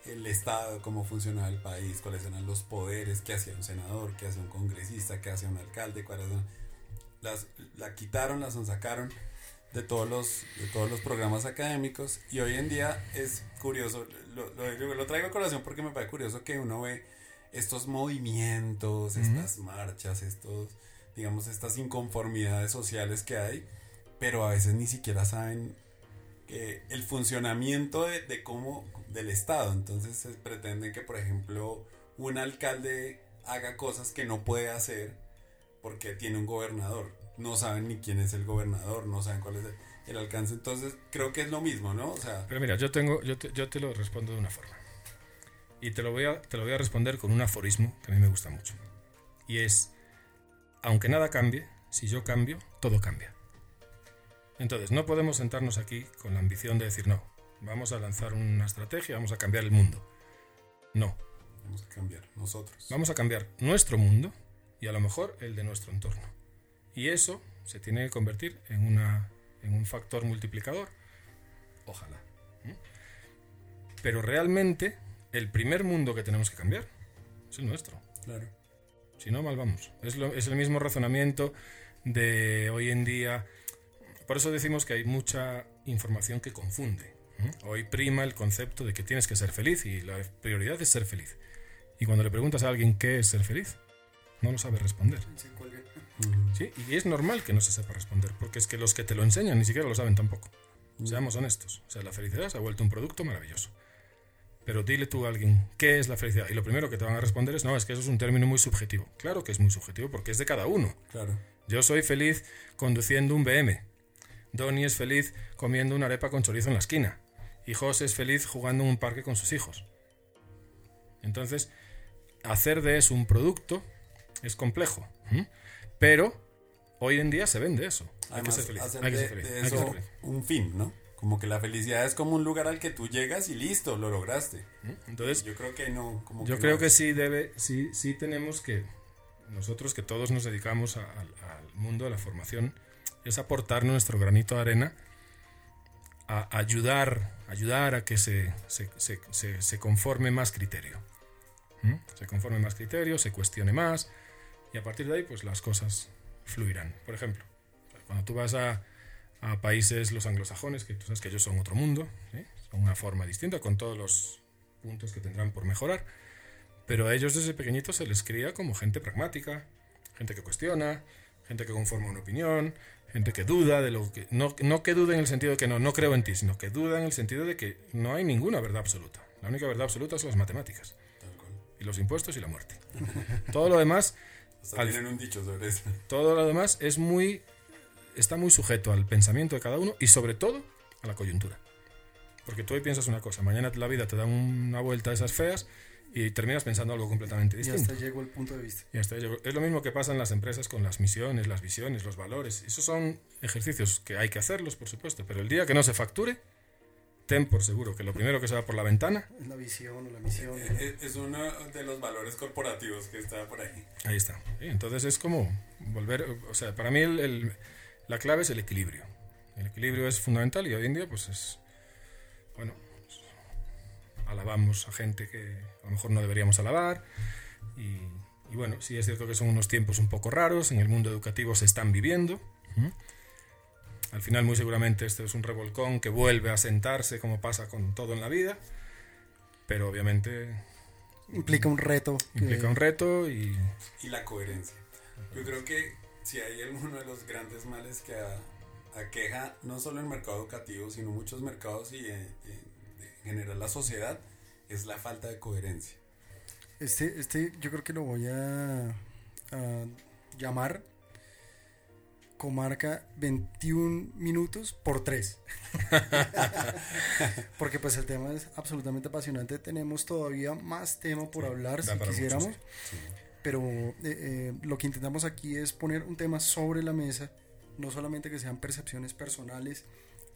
el Estado, cómo funcionaba el país, cuáles eran los poderes, qué hacía un senador, qué hacía un congresista, qué hacía un alcalde, cuáles eran- las, la quitaron, las sacaron de todos los de todos los programas académicos. Y hoy en día es curioso lo, lo- lo traigo a colación porque me parece curioso que uno ve estos movimientos estas marchas estos digamos estas inconformidades sociales que hay pero a veces ni siquiera saben que el funcionamiento de, de cómo del estado entonces se pretende que por ejemplo un alcalde haga cosas que no puede hacer porque tiene un gobernador. No saben ni quién es el gobernador, no saben cuál es el, el alcance. Entonces, creo que es lo mismo, ¿no? O sea, Pero mira, yo tengo, yo te, yo te lo respondo de una forma. Y te lo, voy a, te lo voy a responder con un aforismo que a mí me gusta mucho. Y es, aunque nada cambie, si yo cambio, todo cambia. Entonces, no podemos sentarnos aquí con la ambición de decir, no, vamos a lanzar una estrategia, vamos a cambiar el mundo. No, vamos a cambiar nosotros. vamos a cambiar nuestro mundo y a lo mejor el de nuestro entorno. Y eso se tiene que convertir en, una, en un factor multiplicador. Ojalá. Pero realmente el primer mundo que tenemos que cambiar es el nuestro. Claro. Si no, mal vamos. Es, lo- es el mismo razonamiento de hoy en día. Por eso decimos que hay mucha información que confunde. Hoy prima el concepto de que tienes que ser feliz y la prioridad es ser feliz. Y cuando le preguntas a alguien qué es ser feliz, no lo sabe responder. ¿sí? Y es normal que no se sepa responder, porque es que los que te lo enseñan ni siquiera lo saben tampoco. Seamos honestos. O sea, la felicidad se ha vuelto un producto maravilloso. Pero dile tú a alguien, ¿qué es la felicidad? Y lo primero que te van a responder es, no, es que eso es un término muy subjetivo. Claro que es muy subjetivo porque es de cada uno. Claro. Yo soy feliz conduciendo un BM. Donny es feliz comiendo una arepa con chorizo en la esquina. Y José es feliz jugando en un parque con sus hijos. Entonces, hacer de eso un producto es complejo. Pero hoy en día se vende eso. Hay que ser feliz. hacer Hay que ser feliz. de hay que ser eso feliz. un fin, ¿no? Como que la felicidad es como un lugar al que tú llegas y listo, lo lograste. Entonces, Yo creo que no. Como Yo creo que sí debe, sí, sí tenemos que, nosotros que todos nos dedicamos a- al mundo de la formación, es aportar nuestro granito de arena a ayudar, ayudar a que se, se, se, se, conforme más criterio. Se conforme más criterio, se cuestione más y a partir de ahí pues las cosas fluirán. Por ejemplo, cuando tú vas a, a países los anglosajones, que tú sabes que ellos son otro mundo, son una forma distinta con todos los puntos que tendrán por mejorar, pero a ellos desde pequeñitos se les cría como gente pragmática, gente que cuestiona, gente que conforma una opinión, gente que duda de lo que no, no que dude en el sentido de que no no creo en ti, sino que duda en el sentido de que no hay ninguna verdad absoluta. La única verdad absoluta son las matemáticas y los impuestos y la muerte. Todo lo demás Al- tienen un dicho sobre eso. todo lo demás es muy está muy sujeto al pensamiento de cada uno y sobre todo a la coyuntura. Porque tú hoy piensas una cosa, mañana la vida te da una vuelta de esas feas y terminas pensando algo completamente Y distinto. hasta llegó el punto de vista. Y hasta llegó. Es lo mismo que pasa en las empresas con las misiones, las visiones, los valores. Esos son ejercicios que hay que hacerlos, por supuesto, pero el día que no se facture, ten por seguro que lo primero que se va por la ventana, Es la visión o la misión. Es, es uno de los valores corporativos que está por ahí. ahí está. ¿sí? Entonces es como volver, o sea, para mí el- el- la clave es el equilibrio. El equilibrio es fundamental y hoy en día pues es, bueno, pues, alabamos a gente que a lo mejor no deberíamos alabar y, y bueno, sí es cierto que son unos tiempos un poco raros, en el mundo educativo se están viviendo. ¿Mm? Al final muy seguramente esto es un revolcón que vuelve a sentarse como pasa con todo en la vida, pero obviamente Implica un reto. que- implica un reto y Y la coherencia. Yo creo que si hay alguno de los grandes males que aqueja no solo el mercado educativo, sino muchos mercados y eh, eh, en general la sociedad, es la falta de coherencia. Este, este yo creo que lo voy a, a llamar comarca 21 minutos por 3. Porque pues el tema es absolutamente apasionante. Tenemos todavía más tema por hablar si quisiéramos. sí. Pero eh, eh, lo que intentamos aquí es poner un tema sobre la mesa. No solamente que sean percepciones personales,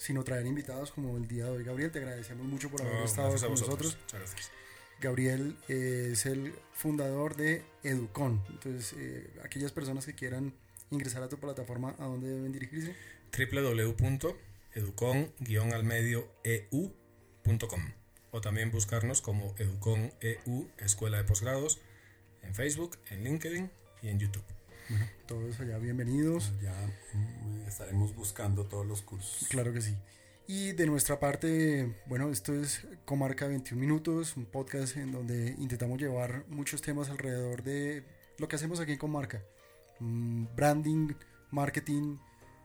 sino traer invitados como el día de hoy. Gabriel, te agradecemos mucho por haber estado con nosotros. Muchas gracias. Gabriel eh, es el fundador de Educon. Entonces, eh, aquellas personas que quieran ingresar a tu plataforma, ¿a dónde deben dirigirse? www.educon-eu.com o también buscarnos como Educon EU Escuela de Posgrados en Facebook, en LinkedIn y en YouTube. Todos allá bienvenidos. Ya mm, estaremos buscando todos los cursos. Claro que sí. Y de nuestra parte, bueno, esto es Comarca 21 Minutos, un podcast en donde intentamos llevar muchos temas alrededor de lo que hacemos aquí en Comarca. Mm, Branding, marketing,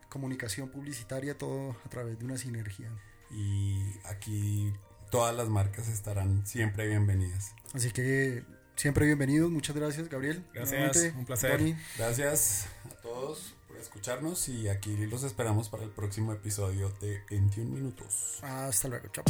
comunicación publicitaria, todo a través de una sinergia. Y aquí todas las marcas estarán siempre bienvenidas. Así que siempre bienvenidos. Muchas gracias, Gabriel. Gracias, Nuevamente, un placer. Tony, Gracias a todos por escucharnos y aquí los esperamos para el próximo episodio de 21 minutos. hasta luego. Chao.